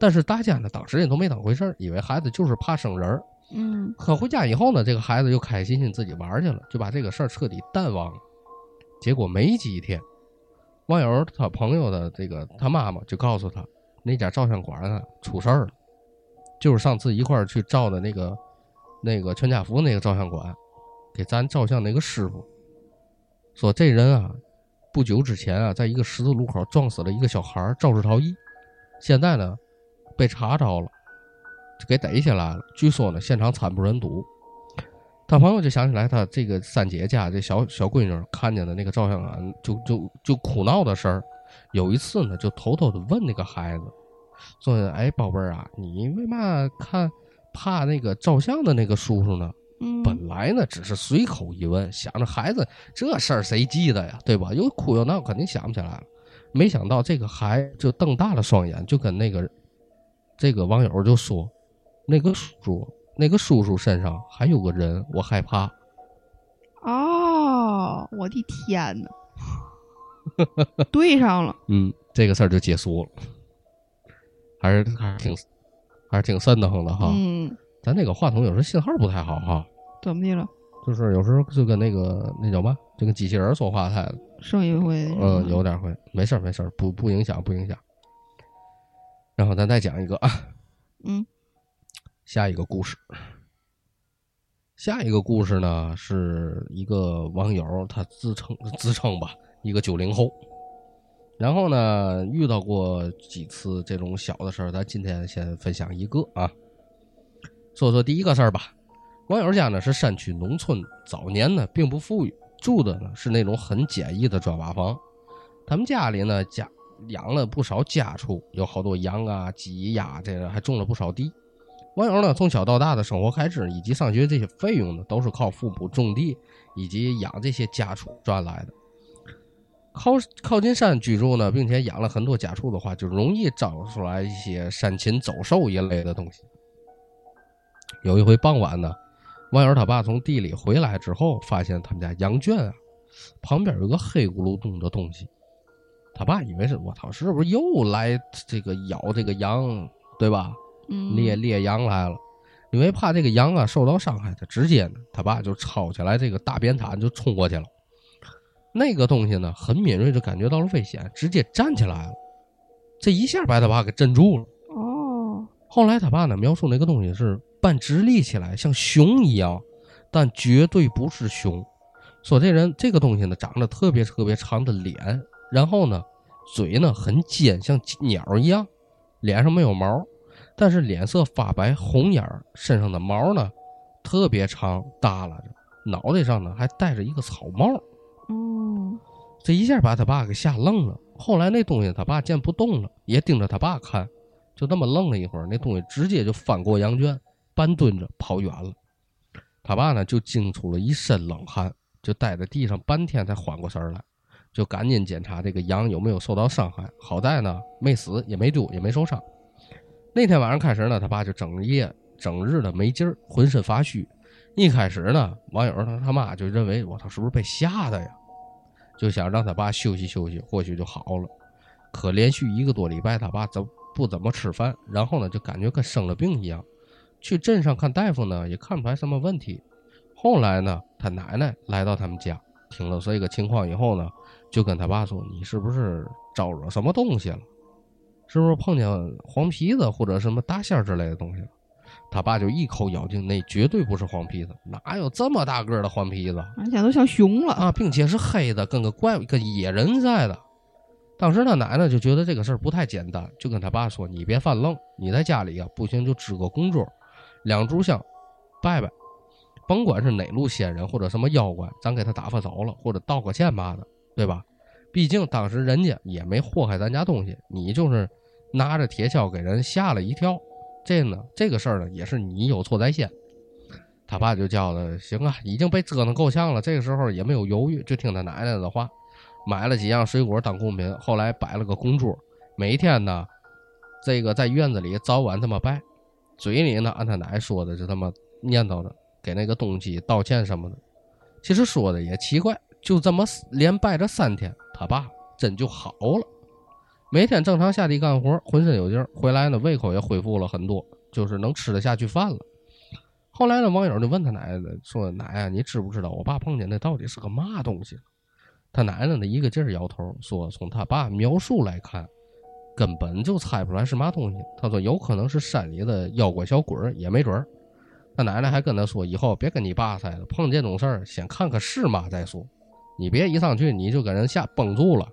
但是大家呢，当时也都没当回事儿，以为孩子就是怕生人儿。嗯可回家以后呢，这个孩子又开开心心自己玩儿去了，就把这个事儿彻底淡忘了。结果没几天，网友他朋友的这个他妈妈就告诉他，那家照相馆呢出事儿了，就是上次一块儿去照的那个那个全家福那个照相馆，给咱照相那个师傅说这人啊，不久之前啊，在一个十字路口撞死了一个小孩肇事逃逸，现在呢被查着了。就给逮起来了。据说呢，现场惨不忍睹。他朋友就想起来他这个三姐家这小小闺女看见的那个照相馆，就就就哭闹的事儿。有一次呢，就偷偷的问那个孩子，说：“哎，宝贝儿啊，你为嘛看怕那个照相的那个叔叔呢？”嗯，本来呢，只是随口一问，想着孩子这事儿谁记得呀，对吧？又哭又闹，肯定想不起来了。没想到这个孩就瞪大了双眼，就跟那个这个网友就说：“那个叔叔，那个叔叔身上还有个人，我害怕。哦，我的天呐，对上了，”嗯，这个事儿就结束了，还是还是挺还是挺瘆得慌的哈。嗯，咱这个话筒有时候信号不太好哈，怎么的了？就是有时候就跟那个那叫嘛，就跟机器人说话似的。声音会，嗯，有点会，没事儿没事儿，不不影响不影响。然后咱再讲一个啊，嗯下一个故事。下一个故事呢，是一个网友他自称自称吧，一个九零后，然后呢，遇到过几次这种小的事儿，咱今天先分享一个啊。说说第一个事儿吧。网友家呢是山区农村，早年呢并不富裕，住的呢是那种很简易的砖瓦房。他们家里呢家养了不少家畜，有好多羊啊、鸡、鸭，这个还种了不少地。网友呢从小到大的生活开支以及上学这些费用呢，都是靠父母种地以及养这些家畜赚来的。靠靠近山居住呢，并且养了很多家畜的话，就容易招出来一些山禽走兽一类的东西。有一回傍晚呢，网友他爸从地里回来之后，发现他们家羊圈啊旁边有个黑咕噜咚的东西。他爸以为是我操，是不是又来这个咬这个羊，对吧？嗯，猎猎羊来了。因为怕这个羊啊受到伤害，他直接呢，他爸就抄起来这个大扁铲就冲过去了。那个东西呢，很敏锐，就感觉到了危险，直接站起来了。这一下把他爸给镇住了。哦，后来他爸呢描述那个东西是半直立起来，像熊一样，但绝对不是熊。说这人这个东西呢长得特别特别长的脸，然后呢嘴呢很尖，像鸟一样，脸上没有毛，但是脸色发白红眼儿，身上的毛呢特别长耷拉着，脑袋上呢还戴着一个草帽。嗯，这一下把他爸给吓愣了。后来那东西他爸见不动了，也盯着他爸看，就那么愣了一会儿，那东西直接就翻过羊圈，半蹲着跑远了。他爸呢就惊出了一身冷汗，就待在地上半天才缓过神来，就赶紧检查这个羊有没有受到伤害。好在呢没死，也没丢，也没受伤。那天晚上开始呢，他爸就整夜整日的没劲儿，浑身发虚。一开始呢，网友他他妈就认为我操是不是被吓的呀？就想让他爸休息休息，或许就好了。可连续一个多礼拜，他爸怎不怎么吃饭，然后呢就感觉跟生了病一样。去镇上看大夫呢，也看不出来什么问题。后来呢，他奶奶来到他们家，听了这个情况以后呢，就跟他爸说：“你是不是招惹什么东西了？是不是碰见黄皮子或者什么大仙之类的东西了？”他爸就一口咬定那绝对不是黄皮子，哪有这么大个的黄皮子？而且都像熊了啊，并且是黑的，跟个怪物跟野人似的。当时他奶奶就觉得这个事儿不太简单，就跟他爸说：“你别犯愣，你在家里啊，不行就支个供桌，两炷香，拜拜，甭管是哪路仙人或者什么妖怪，咱给他打发走了，或者道个歉嘛的，对吧？毕竟当时人家也没祸害咱家东西，你就是拿着铁锹给人吓了一跳。”这呢，这个事儿呢，也是你有错在先。他爸就叫他行啊，已经被折腾够呛了。这个时候也没有犹豫，就听他奶奶的话，买了几样水果当贡品。后来摆了个供桌，每天呢，这个在院子里早晚这么拜，嘴里呢按他奶说的就这么念叨着，给那个东西道歉什么的。其实说的也奇怪，就这么连拜着三天，他爸真就好了。每天正常下地干活，浑身有劲儿，回来呢胃口也恢复了很多，就是能吃得下去饭了。后来呢，网友就问他奶奶说：“奶啊，你知不知道我爸碰见那到底是个嘛东西？”他奶奶呢一个劲儿摇头，说：“从他爸描述来看，根本就猜不出来是嘛东西。”他说：“有可能是山里的妖怪小鬼儿，也没准儿。”他奶奶还跟他说：“以后别跟你爸猜了，碰见这种事儿先看看是嘛再说，你别一上去你就给人吓绷住了。”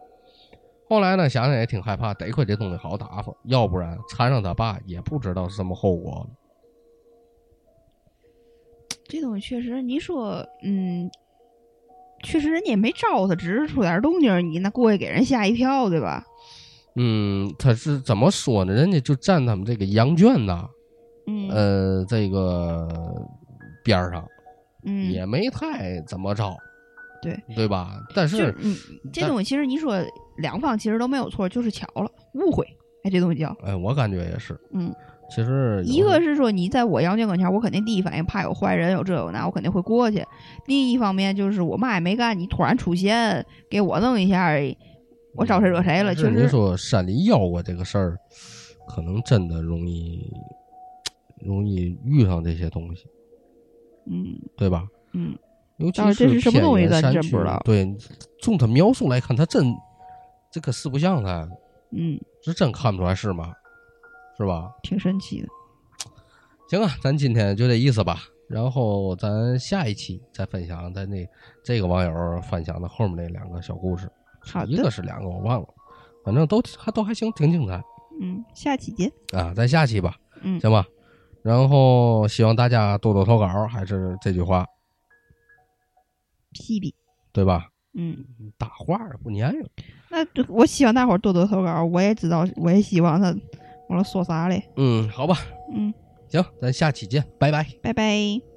后来呢，想想也挺害怕，得亏这东西好打发，要不然缠上他爸也不知道是什么后果。这东西确实，你说，嗯，确实人家也没招他，只是出点动静，你那过去给人吓一跳，对吧？嗯，他是怎么说呢？人家就站他们这个羊圈呐，嗯，呃，这个边上，嗯，也没太怎么着，对对吧？但是，嗯，这东西其实你说两方其实都没有错，就是巧了，误会。哎，这东西叫，哎，我感觉也是，嗯。其实一个是说你在我羊圈跟前，我肯定第一反应怕有坏人有这有那，我肯定会过去。另一方面就是我嘛也没干，你突然出现给我弄一下，我招谁惹谁了？确实，你说山里妖怪这个事儿，可能真的容易容易遇上这些东西，嗯，对吧？嗯，尤其是这是什么东西咱真不知道。对，从他描述来看，他真这可四不像他，嗯，是真看不出来是吗？是吧？挺神奇的。行啊，咱今天就这意思吧。然后咱下一期再分享咱那这个网友分享的后面那两个小故事。一个是两个我忘了，反正都还都还行，挺精彩嗯，下期见。啊。咱下期吧，嗯，行吧。然后希望大家多多投稿，还是这句话，屁屁。对吧？嗯，大话儿不粘人。那就我希望大伙儿多多投稿，我也知道，我也希望他，我说说啥嘞？嗯，好吧，嗯，行，咱下期见，拜拜。拜拜。